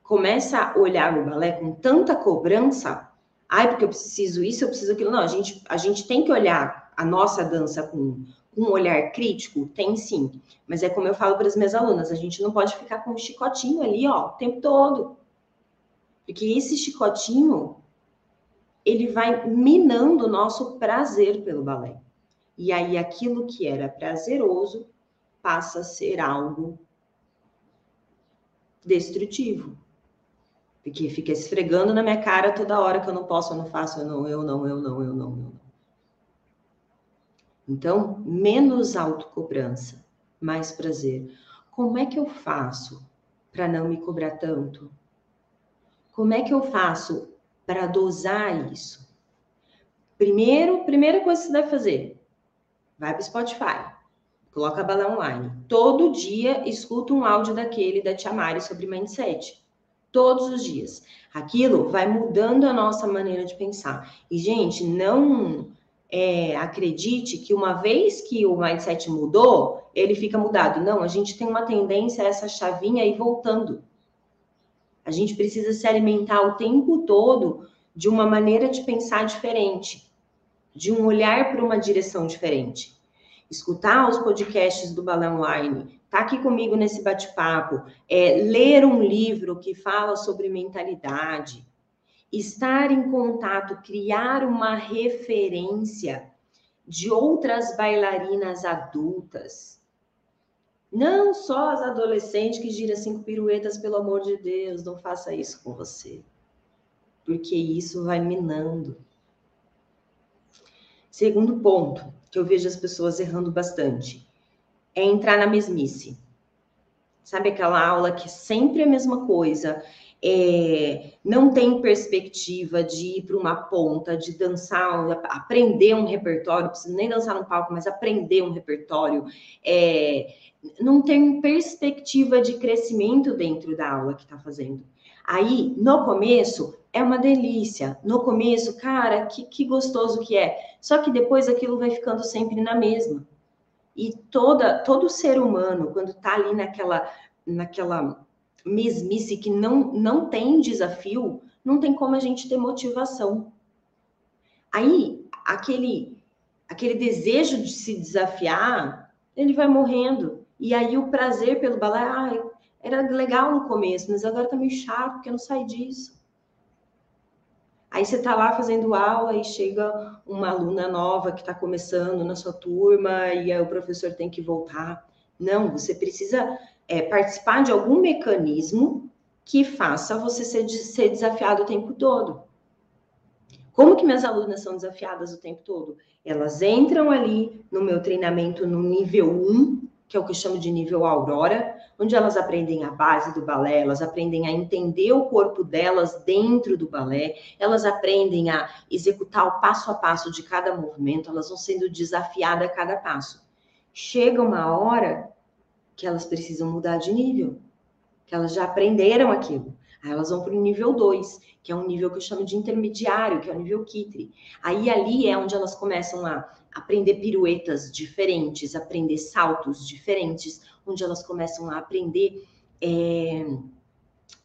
começa a olhar o balé com tanta cobrança, ai, porque eu preciso isso, eu preciso aquilo. Não, a gente, a gente tem que olhar a nossa dança com, com um olhar crítico, tem sim. Mas é como eu falo para as minhas alunas, a gente não pode ficar com um chicotinho ali, ó, o tempo todo. Porque esse chicotinho ele vai minando o nosso prazer pelo balé. E aí aquilo que era prazeroso passa a ser algo destrutivo. Porque fica esfregando na minha cara toda hora que eu não posso, eu não faço, eu não, eu não, eu não, eu não, eu não. Então, menos autocobrança, mais prazer. Como é que eu faço para não me cobrar tanto? Como é que eu faço para dosar isso. Primeiro, primeira coisa que você deve fazer, vai para o Spotify, coloca a bala online. Todo dia escuta um áudio daquele da Tia Mari sobre mindset. Todos os dias. Aquilo vai mudando a nossa maneira de pensar. E, gente, não é, acredite que uma vez que o mindset mudou, ele fica mudado. Não, a gente tem uma tendência a essa chavinha ir voltando. A gente precisa se alimentar o tempo todo de uma maneira de pensar diferente, de um olhar para uma direção diferente. Escutar os podcasts do Balão Online, tá aqui comigo nesse bate-papo, é, ler um livro que fala sobre mentalidade, estar em contato, criar uma referência de outras bailarinas adultas. Não só as adolescentes que giram cinco piruetas, pelo amor de Deus, não faça isso com você. Porque isso vai minando. Segundo ponto, que eu vejo as pessoas errando bastante, é entrar na mesmice. Sabe aquela aula que sempre é a mesma coisa, é, não tem perspectiva de ir para uma ponta, de dançar, aprender um repertório, nem dançar no palco, mas aprender um repertório, é, não tem perspectiva de crescimento dentro da aula que está fazendo. Aí, no começo, é uma delícia. No começo, cara, que, que gostoso que é. Só que depois aquilo vai ficando sempre na mesma. E toda, todo ser humano, quando está ali naquela, naquela mesmice que não, não tem desafio, não tem como a gente ter motivação. Aí, aquele, aquele desejo de se desafiar, ele vai morrendo. E aí o prazer pelo balé, ah, era legal no começo, mas agora tá meio chato, porque eu não saio disso. Aí você tá lá fazendo aula e chega uma aluna nova que está começando na sua turma e aí o professor tem que voltar. Não, você precisa é, participar de algum mecanismo que faça você ser, ser desafiado o tempo todo. Como que minhas alunas são desafiadas o tempo todo? Elas entram ali no meu treinamento no nível 1, que é o que eu chamo de nível Aurora, onde elas aprendem a base do balé, elas aprendem a entender o corpo delas dentro do balé, elas aprendem a executar o passo a passo de cada movimento, elas vão sendo desafiadas a cada passo. Chega uma hora que elas precisam mudar de nível, que elas já aprenderam aquilo. Aí elas vão para o nível 2, que é um nível que eu chamo de intermediário, que é o nível Kitri. Aí ali é onde elas começam a aprender piruetas diferentes, aprender saltos diferentes, onde elas começam a aprender é,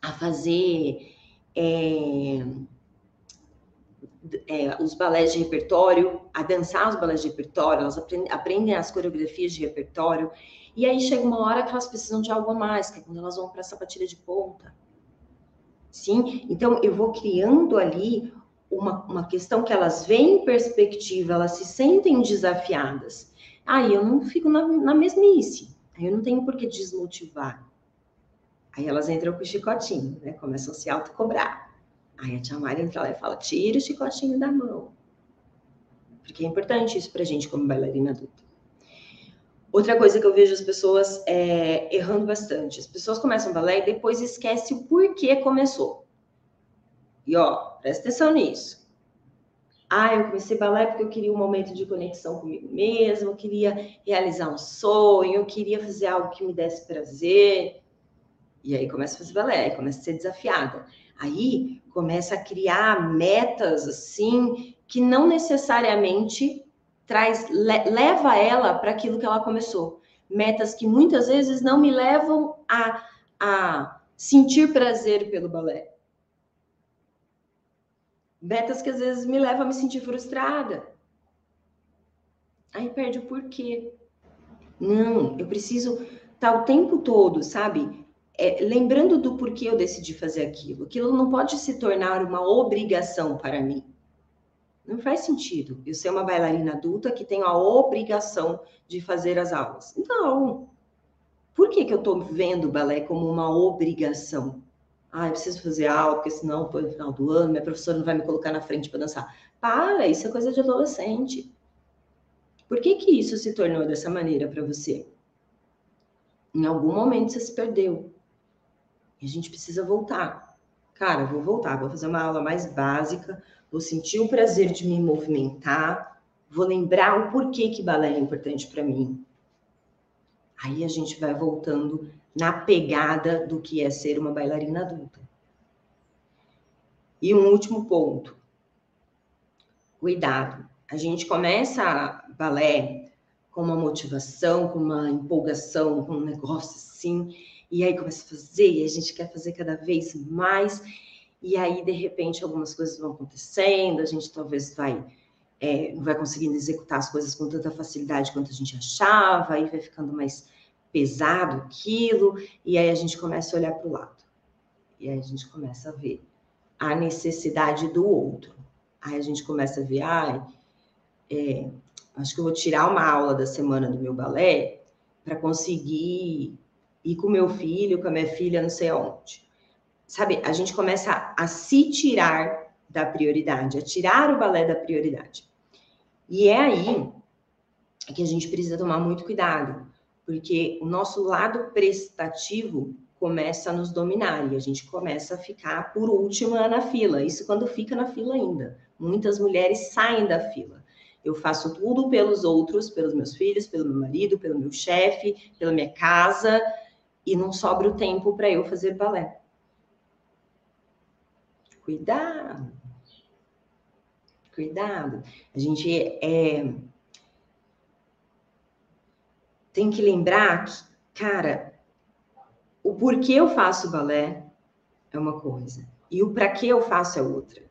a fazer é, é, os balés de repertório, a dançar os balés de repertório, elas aprendem, aprendem as coreografias de repertório. E aí chega uma hora que elas precisam de algo a mais, que é quando elas vão para essa batida de ponta. Sim? Então, eu vou criando ali uma, uma questão que elas veem em perspectiva, elas se sentem desafiadas. Aí eu não fico na, na mesmice. Aí eu não tenho por que desmotivar. Aí elas entram com o chicotinho, né? Começam a se autocobrar. Aí a tia Mari entra lá e fala: tira o chicotinho da mão. Porque é importante isso pra gente como bailarina adulta. Outra coisa que eu vejo as pessoas é, errando bastante. As pessoas começam balé e depois esquecem o porquê começou. E ó, presta atenção nisso. Ah, eu comecei balé porque eu queria um momento de conexão comigo mesmo, eu queria realizar um sonho, eu queria fazer algo que me desse prazer. E aí começa a fazer balé, começa a ser desafiada. Aí começa a criar metas assim que não necessariamente traz le, leva ela para aquilo que ela começou. Metas que muitas vezes não me levam a, a sentir prazer pelo balé. Metas que às vezes me levam a me sentir frustrada. Aí perde o porquê. Não, eu preciso estar tá o tempo todo, sabe? É, lembrando do porquê eu decidi fazer aquilo. Aquilo não pode se tornar uma obrigação para mim. Não faz sentido eu ser uma bailarina adulta que tem a obrigação de fazer as aulas. Não. Por que, que eu estou vendo o balé como uma obrigação? Ah, eu preciso fazer aula, porque senão, no final do ano, minha professora não vai me colocar na frente para dançar. Para, isso é coisa de adolescente. Por que, que isso se tornou dessa maneira para você? Em algum momento você se perdeu. E a gente precisa voltar. Cara, vou voltar, vou fazer uma aula mais básica, vou sentir o prazer de me movimentar, vou lembrar o porquê que balé é importante para mim. Aí a gente vai voltando na pegada do que é ser uma bailarina adulta. E um último ponto. Cuidado. A gente começa balé com uma motivação, com uma empolgação, com um negócio assim, e aí começa a fazer, e a gente quer fazer cada vez mais, e aí, de repente, algumas coisas vão acontecendo, a gente talvez vai é, não vai conseguindo executar as coisas com tanta facilidade quanto a gente achava, aí vai ficando mais pesado aquilo, e aí a gente começa a olhar para o lado. E aí a gente começa a ver a necessidade do outro. Aí a gente começa a ver, ah, é, acho que eu vou tirar uma aula da semana do meu balé para conseguir ir com meu filho, com a minha filha, não sei aonde. Sabe, a gente começa a, se tirar da prioridade, a tirar o balé da prioridade. E é aí que a gente precisa tomar muito cuidado, porque o nosso lado prestativo começa a nos dominar e a gente começa a ficar por última na fila. Isso quando fica na fila ainda. Muitas mulheres saem da fila. Eu faço tudo pelos outros, pelos meus filhos, pelo meu marido, pelo meu chefe, pela minha casa, e não sobra o tempo para eu fazer balé. Cuidado. Cuidado. A gente é, tem que lembrar que, cara, o porquê eu faço balé é uma coisa e o para que eu faço é outra.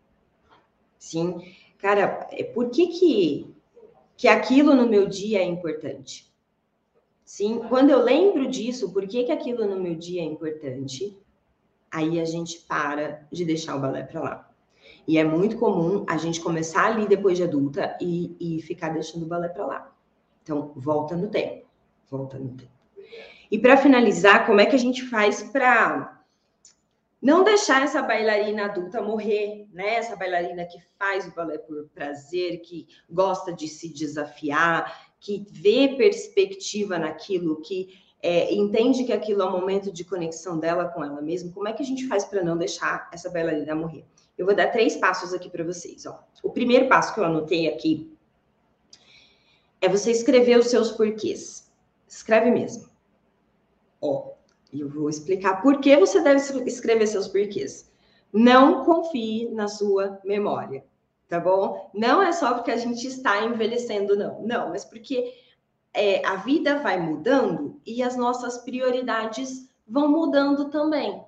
Sim, cara, é por que que, que aquilo no meu dia é importante? Sim, quando eu lembro disso, por que que aquilo no meu dia é importante? Aí a gente para de deixar o balé para lá. E é muito comum a gente começar ali depois de adulta e, e ficar deixando o balé para lá. Então, volta no tempo. Volta no tempo. E para finalizar, como é que a gente faz para não deixar essa bailarina adulta morrer, né? Essa bailarina que faz o balé por prazer, que gosta de se desafiar, que vê perspectiva naquilo, que é, entende que aquilo é um momento de conexão dela com ela mesma. Como é que a gente faz para não deixar essa bailarina morrer? Eu vou dar três passos aqui para vocês. Ó. O primeiro passo que eu anotei aqui é você escrever os seus porquês. Escreve mesmo. Ó, eu vou explicar por que você deve escrever seus porquês. Não confie na sua memória, tá bom? Não é só porque a gente está envelhecendo, não. Não, mas porque é, a vida vai mudando e as nossas prioridades vão mudando também.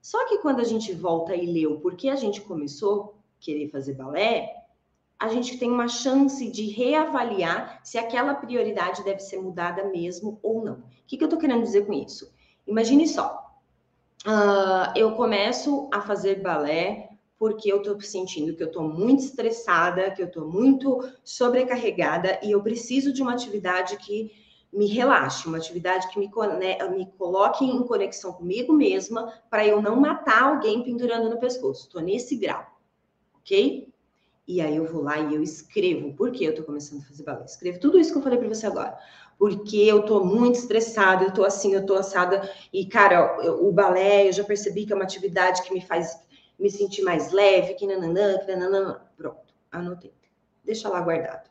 Só que quando a gente volta e lê o porquê a gente começou a querer fazer balé, a gente tem uma chance de reavaliar se aquela prioridade deve ser mudada mesmo ou não. O que, que eu estou querendo dizer com isso? Imagine só, uh, eu começo a fazer balé porque eu estou sentindo que eu estou muito estressada, que eu estou muito sobrecarregada e eu preciso de uma atividade que me relaxe, uma atividade que me, né, me coloque em conexão comigo mesma para eu não matar alguém pendurando no pescoço. Estou nesse grau, ok? E aí eu vou lá e eu escrevo por que eu estou começando a fazer balé. Escrevo tudo isso que eu falei para você agora. Porque eu estou muito estressada, eu estou assim, eu estou assada. E, cara, eu, o balé, eu já percebi que é uma atividade que me faz me sentir mais leve, que nananã, que nananã. Pronto, anotei. Deixa lá guardado.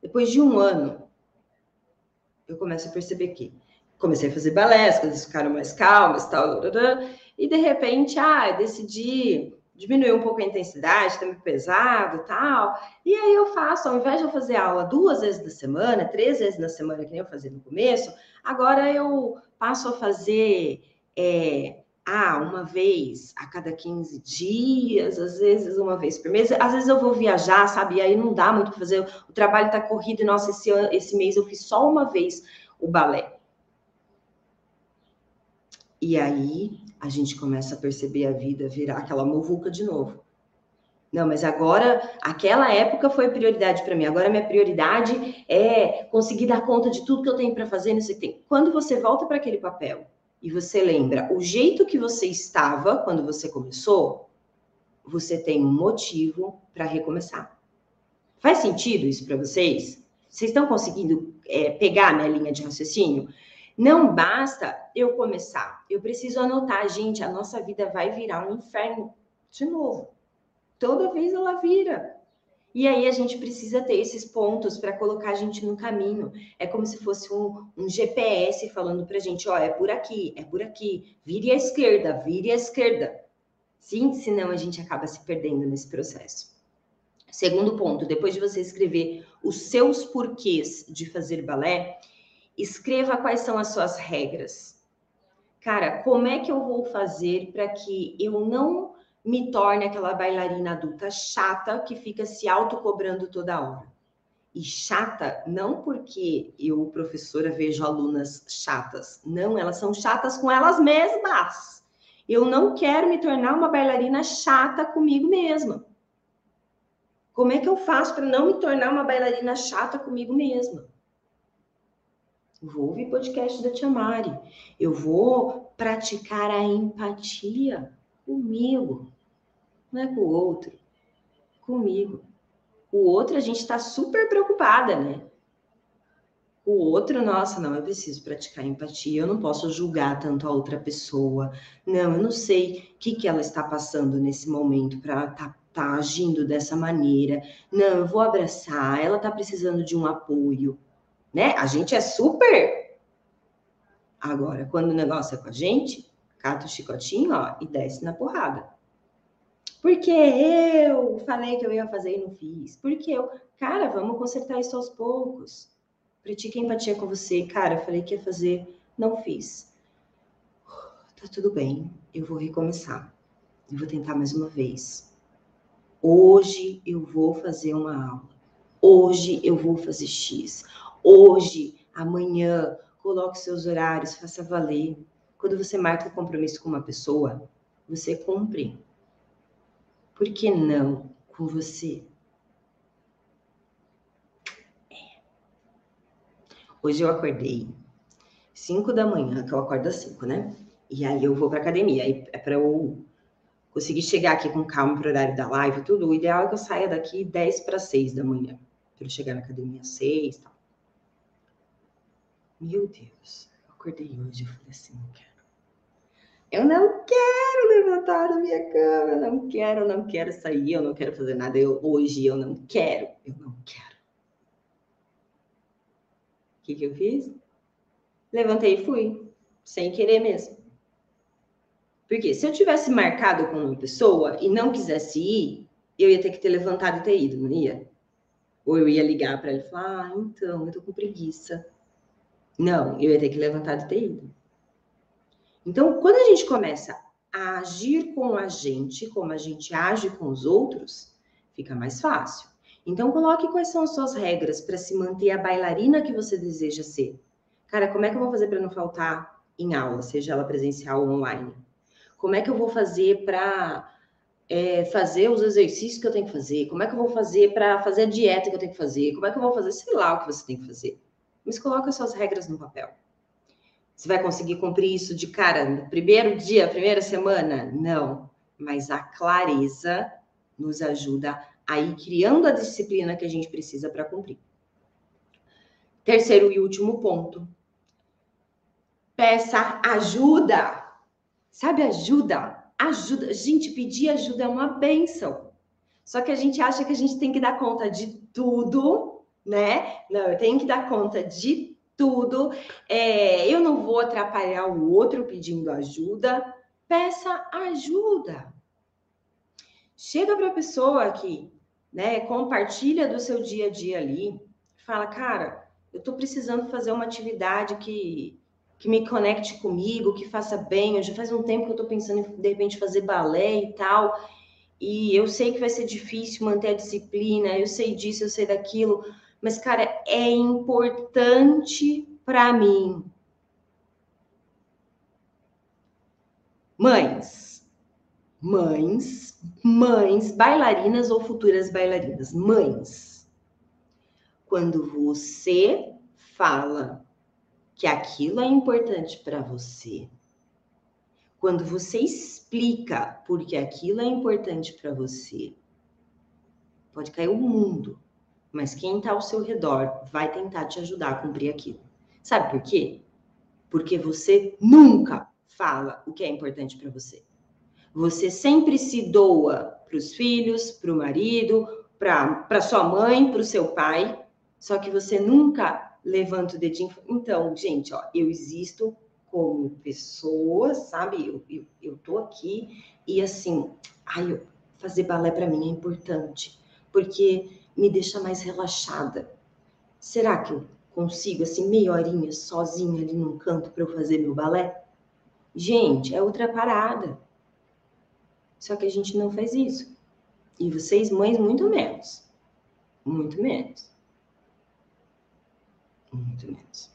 Depois de um ano, eu começo a perceber que comecei a fazer balé, as ficaram mais calmas, tal, e de repente, ah, decidi diminuir um pouco a intensidade, tá muito pesado, tal. E aí eu faço, ao invés de eu fazer aula duas vezes na semana, três vezes na semana, que nem eu fazia no começo, agora eu passo a fazer é, ah, uma vez a cada 15 dias, às vezes uma vez por mês. Às vezes eu vou viajar, sabe? E aí não dá muito para fazer. O trabalho está corrido e, nossa, esse, esse mês eu fiz só uma vez o balé. E aí a gente começa a perceber a vida virar aquela muvuca de novo. Não, mas agora, aquela época foi prioridade para mim. Agora, minha prioridade é conseguir dar conta de tudo que eu tenho para fazer. Não sei tem. Quando você volta para aquele papel e você lembra o jeito que você estava quando você começou, você tem um motivo para recomeçar. Faz sentido isso para vocês? Vocês estão conseguindo é, pegar a minha linha de raciocínio? Não basta eu começar, eu preciso anotar, gente, a nossa vida vai virar um inferno de novo. Toda vez ela vira. E aí a gente precisa ter esses pontos para colocar a gente no caminho. É como se fosse um, um GPS falando para a gente, ó, é por aqui, é por aqui, vire à esquerda, vire à esquerda. Sim, senão a gente acaba se perdendo nesse processo. Segundo ponto, depois de você escrever os seus porquês de fazer balé, escreva quais são as suas regras. Cara, como é que eu vou fazer para que eu não me torne aquela bailarina adulta chata que fica se autocobrando toda hora. E chata não porque eu, professora, vejo alunas chatas. Não, elas são chatas com elas mesmas. Eu não quero me tornar uma bailarina chata comigo mesma. Como é que eu faço para não me tornar uma bailarina chata comigo mesma? Vou ouvir podcast da Tia Mari. Eu vou praticar a empatia comigo, não é com o outro, comigo. O outro a gente está super preocupada, né? O outro, nossa, não, eu preciso praticar empatia, eu não posso julgar tanto a outra pessoa. Não, eu não sei o que, que ela está passando nesse momento para estar tá, tá agindo dessa maneira. Não, eu vou abraçar, ela está precisando de um apoio, né? A gente é super. Agora, quando o negócio é com a gente, cata o chicotinho, ó, e desce na porrada. Porque eu falei que eu ia fazer e não fiz. Porque eu, cara, vamos consertar isso aos poucos. Pratique empatia com você. Cara, eu falei que ia fazer, não fiz. Tá tudo bem, eu vou recomeçar. Eu vou tentar mais uma vez. Hoje eu vou fazer uma aula. Hoje eu vou fazer X. Hoje, amanhã, coloque seus horários, faça valer. Quando você marca o um compromisso com uma pessoa, você cumpre. Por que não com você? É. Hoje eu acordei 5 da manhã, que eu acordo às 5, né? E aí eu vou para academia. Aí é para eu conseguir chegar aqui com calma para o horário da live, tudo. O ideal é que eu saia daqui 10 para 6 da manhã, para eu chegar na academia às 6 tal. Meu Deus, eu acordei hoje e falei assim, não quero. Eu não quero levantar da minha cama, eu não quero, eu não quero sair, eu não quero fazer nada. Eu, hoje eu não quero, eu não quero. O que, que eu fiz? Levantei e fui, sem querer mesmo. Porque se eu tivesse marcado com uma pessoa e não quisesse ir, eu ia ter que ter levantado e ter ido, não ia? Ou eu ia ligar para ele e falar: ah, então, eu tô com preguiça. Não, eu ia ter que levantar e ter ido. Então, quando a gente começa a agir com a gente, como a gente age com os outros, fica mais fácil. Então, coloque quais são as suas regras para se manter a bailarina que você deseja ser. Cara, como é que eu vou fazer para não faltar em aula, seja ela presencial ou online? Como é que eu vou fazer para é, fazer os exercícios que eu tenho que fazer? Como é que eu vou fazer para fazer a dieta que eu tenho que fazer? Como é que eu vou fazer, sei lá, o que você tem que fazer? Mas coloque as suas regras no papel. Você vai conseguir cumprir isso de cara no primeiro dia, primeira semana? Não. Mas a clareza nos ajuda a ir criando a disciplina que a gente precisa para cumprir. Terceiro e último ponto. Peça ajuda. Sabe ajuda? Ajuda. Gente, pedir ajuda é uma benção. Só que a gente acha que a gente tem que dar conta de tudo, né? Não, eu tenho que dar conta de tudo. É, eu não vou atrapalhar o outro pedindo ajuda. Peça ajuda. Chega para a pessoa que, né, compartilha do seu dia a dia ali, fala, cara, eu estou precisando fazer uma atividade que, que me conecte comigo, que faça bem. Eu já faz um tempo que eu estou pensando em, de repente, fazer balé e tal. E eu sei que vai ser difícil manter a disciplina, eu sei disso, eu sei daquilo mas, cara, é importante para mim. Mães, mães, mães, bailarinas ou futuras bailarinas, mães. Quando você fala que aquilo é importante para você, quando você explica porque aquilo é importante para você, pode cair o mundo mas quem está ao seu redor vai tentar te ajudar a cumprir aquilo. Sabe por quê? Porque você nunca fala o que é importante para você. Você sempre se doa para os filhos, para o marido, para sua mãe, para o seu pai, só que você nunca levanta o dedinho. Então, gente, ó, eu existo como pessoa, sabe? Eu, eu, eu tô aqui e assim, ai, fazer balé para mim é importante, porque me deixa mais relaxada. Será que eu consigo, assim, meia horinha sozinha ali num canto para eu fazer meu balé? Gente, é outra parada. Só que a gente não faz isso. E vocês, mães, muito menos. Muito menos. Muito menos.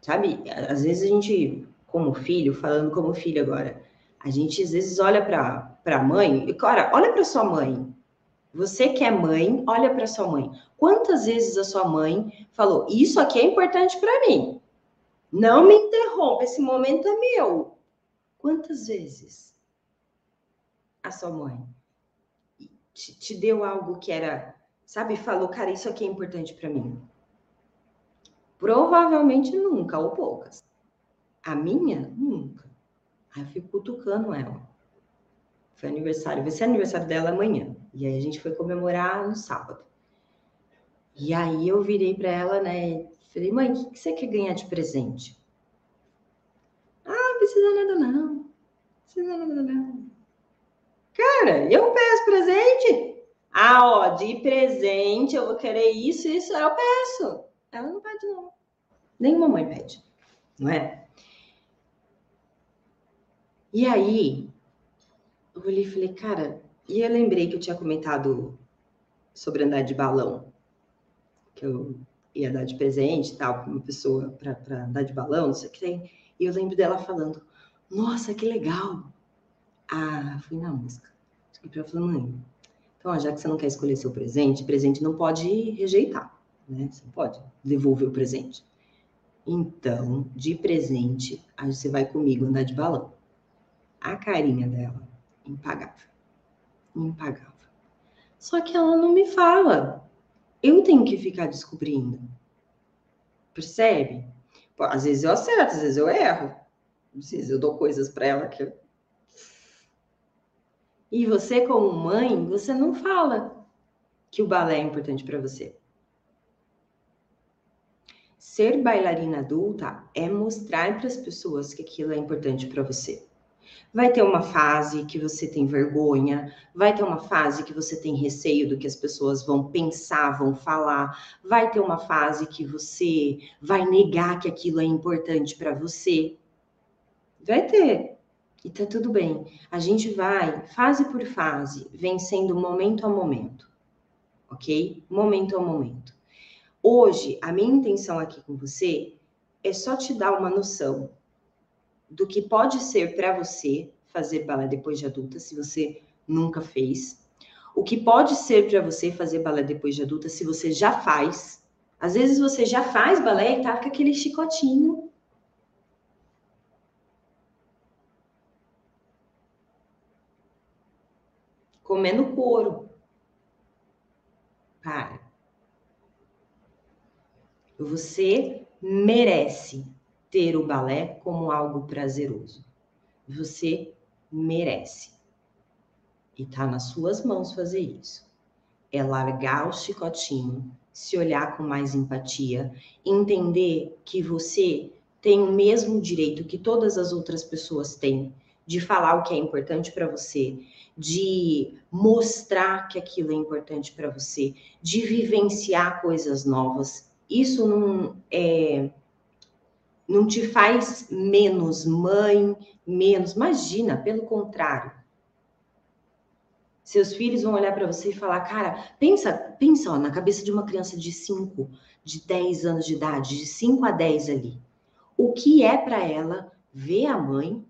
Sabe, às vezes a gente, como filho, falando como filho agora, a gente às vezes olha para a mãe, e, cara, olha para sua mãe. Você que é mãe, olha para sua mãe. Quantas vezes a sua mãe falou: Isso aqui é importante para mim. Não me interrompa, esse momento é meu. Quantas vezes a sua mãe te, te deu algo que era, sabe, falou, cara, isso aqui é importante para mim? Provavelmente nunca, ou poucas. A minha, nunca. Aí eu fico cutucando ela. Foi aniversário, vai ser aniversário dela amanhã. E aí a gente foi comemorar no sábado. E aí eu virei para ela, né? Falei, mãe, o que você quer ganhar de presente? Ah, não precisa nada não. Não precisa nada não. Cara, eu peço presente. Ah, ó, de presente eu vou querer isso, isso, eu peço. Ela não pede, não. Nenhuma mãe pede, não é? E aí, eu olhei e falei, cara, e eu lembrei que eu tinha comentado sobre andar de balão, que eu ia dar de presente e tal, para uma pessoa para andar de balão, não sei o que tem. E eu lembro dela falando, nossa, que legal. Ah, fui na música. E para mãe, então, já que você não quer escolher seu presente, presente não pode rejeitar, né? Você pode devolver o presente. Então, de presente, aí você vai comigo andar de balão. A carinha dela, impagável. Impagável. Só que ela não me fala. Eu tenho que ficar descobrindo. Percebe? Pô, às vezes eu acerto, às vezes eu erro. Às vezes eu dou coisas para ela que. E você, como mãe, você não fala que o balé é importante para você. Ser bailarina adulta é mostrar para as pessoas que aquilo é importante para você. Vai ter uma fase que você tem vergonha, vai ter uma fase que você tem receio do que as pessoas vão pensar, vão falar, vai ter uma fase que você vai negar que aquilo é importante para você. Vai ter. E tá tudo bem. A gente vai fase por fase, vencendo momento a momento. OK? Momento a momento. Hoje, a minha intenção aqui com você é só te dar uma noção do que pode ser para você fazer balé depois de adulta, se você nunca fez. O que pode ser para você fazer balé depois de adulta, se você já faz. Às vezes você já faz balé e tá com aquele chicotinho. Comendo couro. Para. Você merece ter o balé como algo prazeroso. Você merece. E tá nas suas mãos fazer isso. É largar o chicotinho, se olhar com mais empatia, entender que você tem o mesmo direito que todas as outras pessoas têm de falar o que é importante para você, de mostrar que aquilo é importante para você, de vivenciar coisas novas. Isso não é não te faz menos mãe, menos. Imagina, pelo contrário. Seus filhos vão olhar para você e falar, cara, pensa, pensa ó, na cabeça de uma criança de 5, de 10 anos de idade, de 5 a 10 ali. O que é para ela ver a mãe?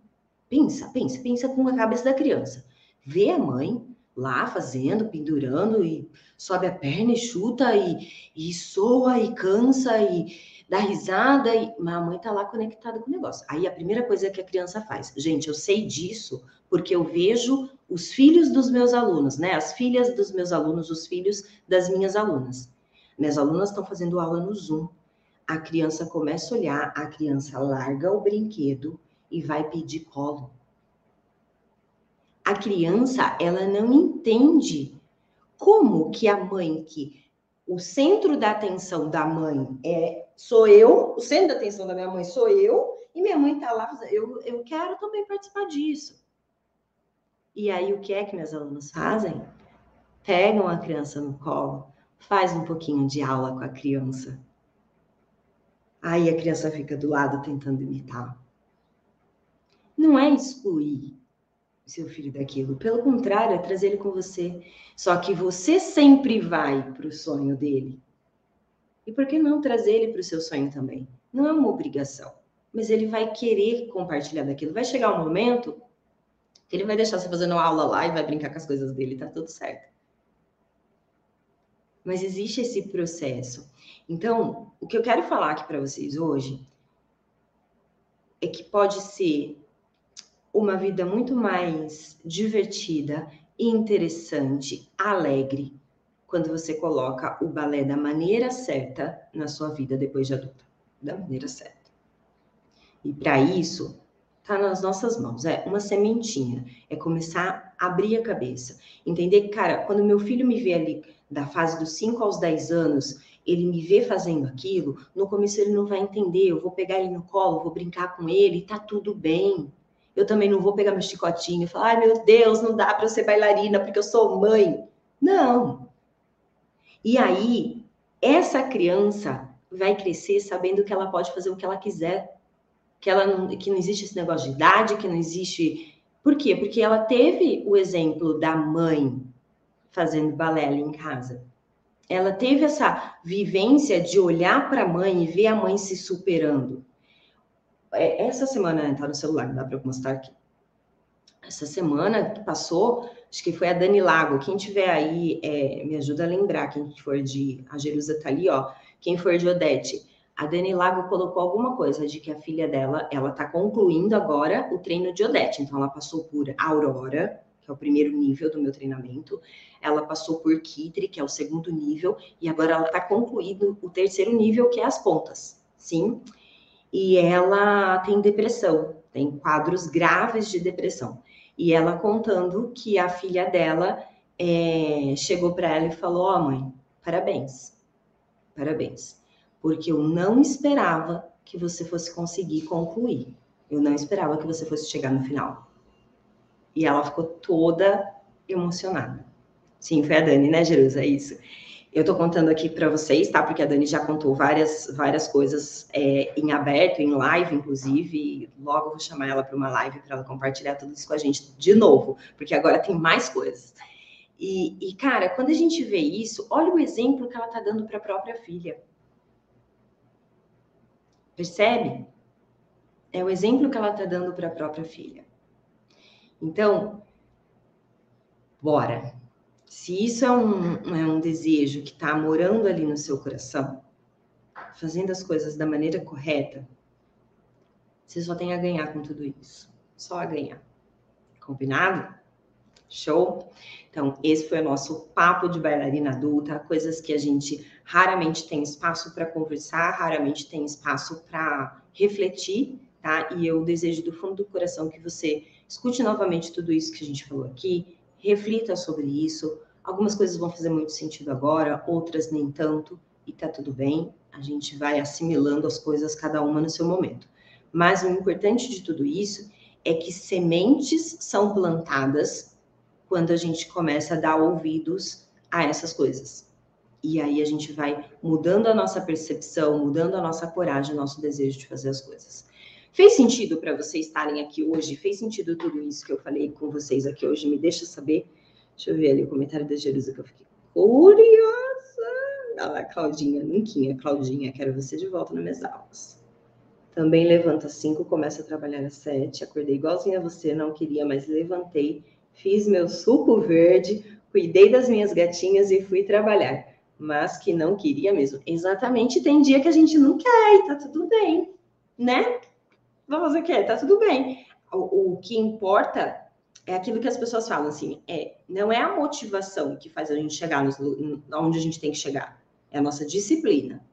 Pensa, pensa, pensa com a cabeça da criança. Ver a mãe lá fazendo, pendurando e sobe a perna e chuta e, e soa e cansa e dá risada e mas a mãe tá lá conectada com o negócio. Aí a primeira coisa que a criança faz, gente, eu sei disso porque eu vejo os filhos dos meus alunos, né? As filhas dos meus alunos, os filhos das minhas alunas. Minhas alunas estão fazendo aula no Zoom. A criança começa a olhar, a criança larga o brinquedo e vai pedir colo. A criança, ela não entende como que a mãe que o centro da atenção da mãe é sou eu, o centro da atenção da minha mãe sou eu, e minha mãe está lá, eu, eu quero também participar disso. E aí, o que é que minhas alunas fazem? Pegam a criança no colo, faz um pouquinho de aula com a criança. Aí a criança fica do lado tentando imitar. Não é excluir, seu filho daquilo. Pelo contrário, é trazer ele com você. Só que você sempre vai para o sonho dele. E por que não trazer ele para o seu sonho também? Não é uma obrigação, mas ele vai querer compartilhar daquilo. Vai chegar um momento que ele vai deixar você fazendo aula lá e vai brincar com as coisas dele, tá tudo certo. Mas existe esse processo. Então, o que eu quero falar aqui para vocês hoje é que pode ser uma vida muito mais divertida, interessante, alegre, quando você coloca o balé da maneira certa na sua vida depois de adulta, da maneira certa. E para isso, tá nas nossas mãos, é uma sementinha, é começar a abrir a cabeça, entender que, cara, quando meu filho me vê ali da fase dos 5 aos 10 anos, ele me vê fazendo aquilo, no começo ele não vai entender, eu vou pegar ele no colo, vou brincar com ele, tá tudo bem. Eu também não vou pegar meu chicotinho e falar, ai meu Deus, não dá para eu ser bailarina porque eu sou mãe. Não. E aí, essa criança vai crescer sabendo que ela pode fazer o que ela quiser, que ela não, que não existe esse negócio de idade, que não existe. Por quê? Porque ela teve o exemplo da mãe fazendo balé ali em casa. Ela teve essa vivência de olhar para a mãe e ver a mãe se superando. É, essa semana, tá no celular, não dá para mostrar aqui. Essa semana que passou, acho que foi a Dani Lago. Quem tiver aí, é, me ajuda a lembrar, quem for de. A Jerusa tá ali, ó. Quem for de Odete. A Dani Lago colocou alguma coisa de que a filha dela, ela tá concluindo agora o treino de Odete. Então, ela passou por Aurora, que é o primeiro nível do meu treinamento. Ela passou por Kitri, que é o segundo nível, e agora ela está concluindo o terceiro nível, que é as pontas, sim? E ela tem depressão, tem quadros graves de depressão. E ela contando que a filha dela é, chegou para ela e falou: Ó, oh, mãe, parabéns, parabéns, porque eu não esperava que você fosse conseguir concluir. Eu não esperava que você fosse chegar no final. E ela ficou toda emocionada. Sim, foi a Dani, né, Jerusa? É isso. Eu tô contando aqui para vocês, tá? Porque a Dani já contou várias, várias coisas é, em aberto, em live, inclusive. logo vou chamar ela para uma live para ela compartilhar tudo isso com a gente de novo, porque agora tem mais coisas. E, e, cara, quando a gente vê isso, olha o exemplo que ela tá dando para a própria filha. Percebe? É o exemplo que ela tá dando para a própria filha. Então, bora. Se isso é um, é um desejo que está morando ali no seu coração, fazendo as coisas da maneira correta, você só tem a ganhar com tudo isso. Só a ganhar. Combinado? Show? Então, esse foi o nosso papo de bailarina adulta, coisas que a gente raramente tem espaço para conversar, raramente tem espaço para refletir, tá? E eu desejo do fundo do coração que você escute novamente tudo isso que a gente falou aqui, reflita sobre isso. Algumas coisas vão fazer muito sentido agora, outras nem tanto, e tá tudo bem. A gente vai assimilando as coisas, cada uma no seu momento. Mas o importante de tudo isso é que sementes são plantadas quando a gente começa a dar ouvidos a essas coisas. E aí a gente vai mudando a nossa percepção, mudando a nossa coragem, o nosso desejo de fazer as coisas. Fez sentido para vocês estarem aqui hoje? Fez sentido tudo isso que eu falei com vocês aqui hoje? Me deixa saber. Deixa eu ver ali o comentário da Jerusa que eu fiquei curiosa. Lá, Claudinha, Nunquinha, Claudinha, quero você de volta nas minhas aulas. Também levanta às 5, começa a trabalhar às 7. Acordei igualzinha a você, não queria, mas levantei. Fiz meu suco verde, cuidei das minhas gatinhas e fui trabalhar. Mas que não queria mesmo. Exatamente, tem dia que a gente não quer e tá tudo bem, né? Vamos fazer o quê? Tá tudo bem. O, o, que importa é aquilo que as pessoas falam, assim, é, não é a motivação que faz a gente chegar nos, onde a gente tem que chegar, é a nossa disciplina.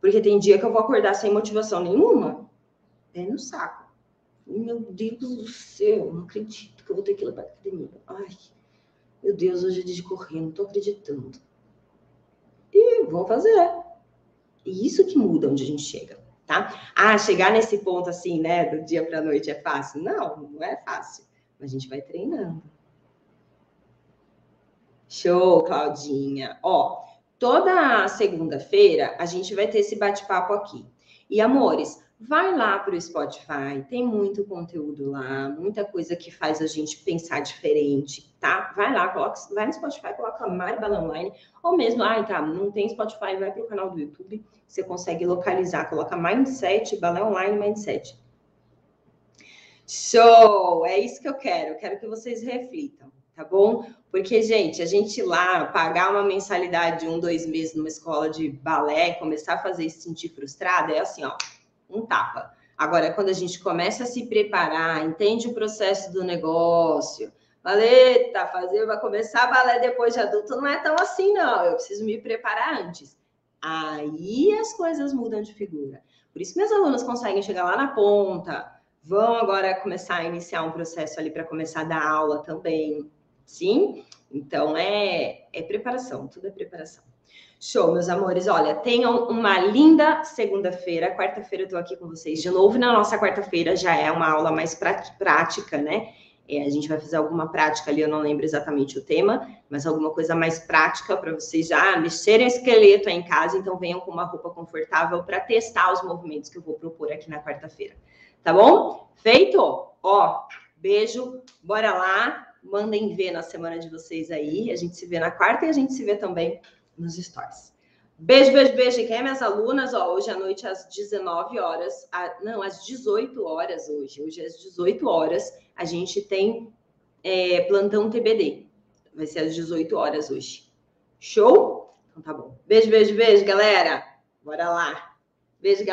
Porque tem dia que eu vou acordar sem motivação nenhuma, é no saco. Meu Deus do céu, não acredito que eu vou ter que ir pra academia. Ai, meu Deus, hoje é de correr, não tô acreditando. E vou fazer. E isso que muda onde a gente chega tá? Ah, chegar nesse ponto assim, né, do dia para noite é fácil? Não, não é fácil, mas a gente vai treinando. Show, Claudinha. Ó, toda segunda-feira a gente vai ter esse bate-papo aqui. E amores, vai lá para o Spotify, tem muito conteúdo lá, muita coisa que faz a gente pensar diferente, tá? Vai lá, coloca, vai no Spotify, coloca Mari Bala Online, ou mesmo, ai, tá, não tem Spotify, vai para o canal do YouTube, você consegue localizar, coloca Mindset, Balé Online Mindset. Show! É isso que eu quero, eu quero que vocês reflitam, tá bom? Porque, gente, a gente lá pagar uma mensalidade de um, dois meses numa escola de balé, começar a fazer se sentir frustrada, é assim, ó, um tapa. Agora, quando a gente começa a se preparar, entende o processo do negócio, Valeta, fazer, vai começar a balé depois de adulto, não é tão assim, não. Eu preciso me preparar antes. Aí as coisas mudam de figura. Por isso, meus alunos conseguem chegar lá na ponta, vão agora começar a iniciar um processo ali para começar a dar aula também. Sim? Então é, é preparação, tudo é preparação. Show, meus amores. Olha, tenham uma linda segunda-feira. Quarta-feira eu tô aqui com vocês de novo. Na nossa quarta-feira já é uma aula mais prática, né? É, a gente vai fazer alguma prática ali, eu não lembro exatamente o tema, mas alguma coisa mais prática para vocês já mexerem o esqueleto aí em casa. Então, venham com uma roupa confortável para testar os movimentos que eu vou propor aqui na quarta-feira. Tá bom? Feito? Ó, beijo, bora lá. Mandem ver na semana de vocês aí. A gente se vê na quarta e a gente se vê também nos stories. Beijo, beijo, beijo. Quem é minhas alunas, ó, hoje à noite às 19 horas, a, não, às 18 horas hoje, hoje às 18 horas, a gente tem é, plantão TBD. Vai ser às 18 horas hoje. Show? Então tá bom. Beijo, beijo, beijo, galera. Bora lá. Beijo, galera.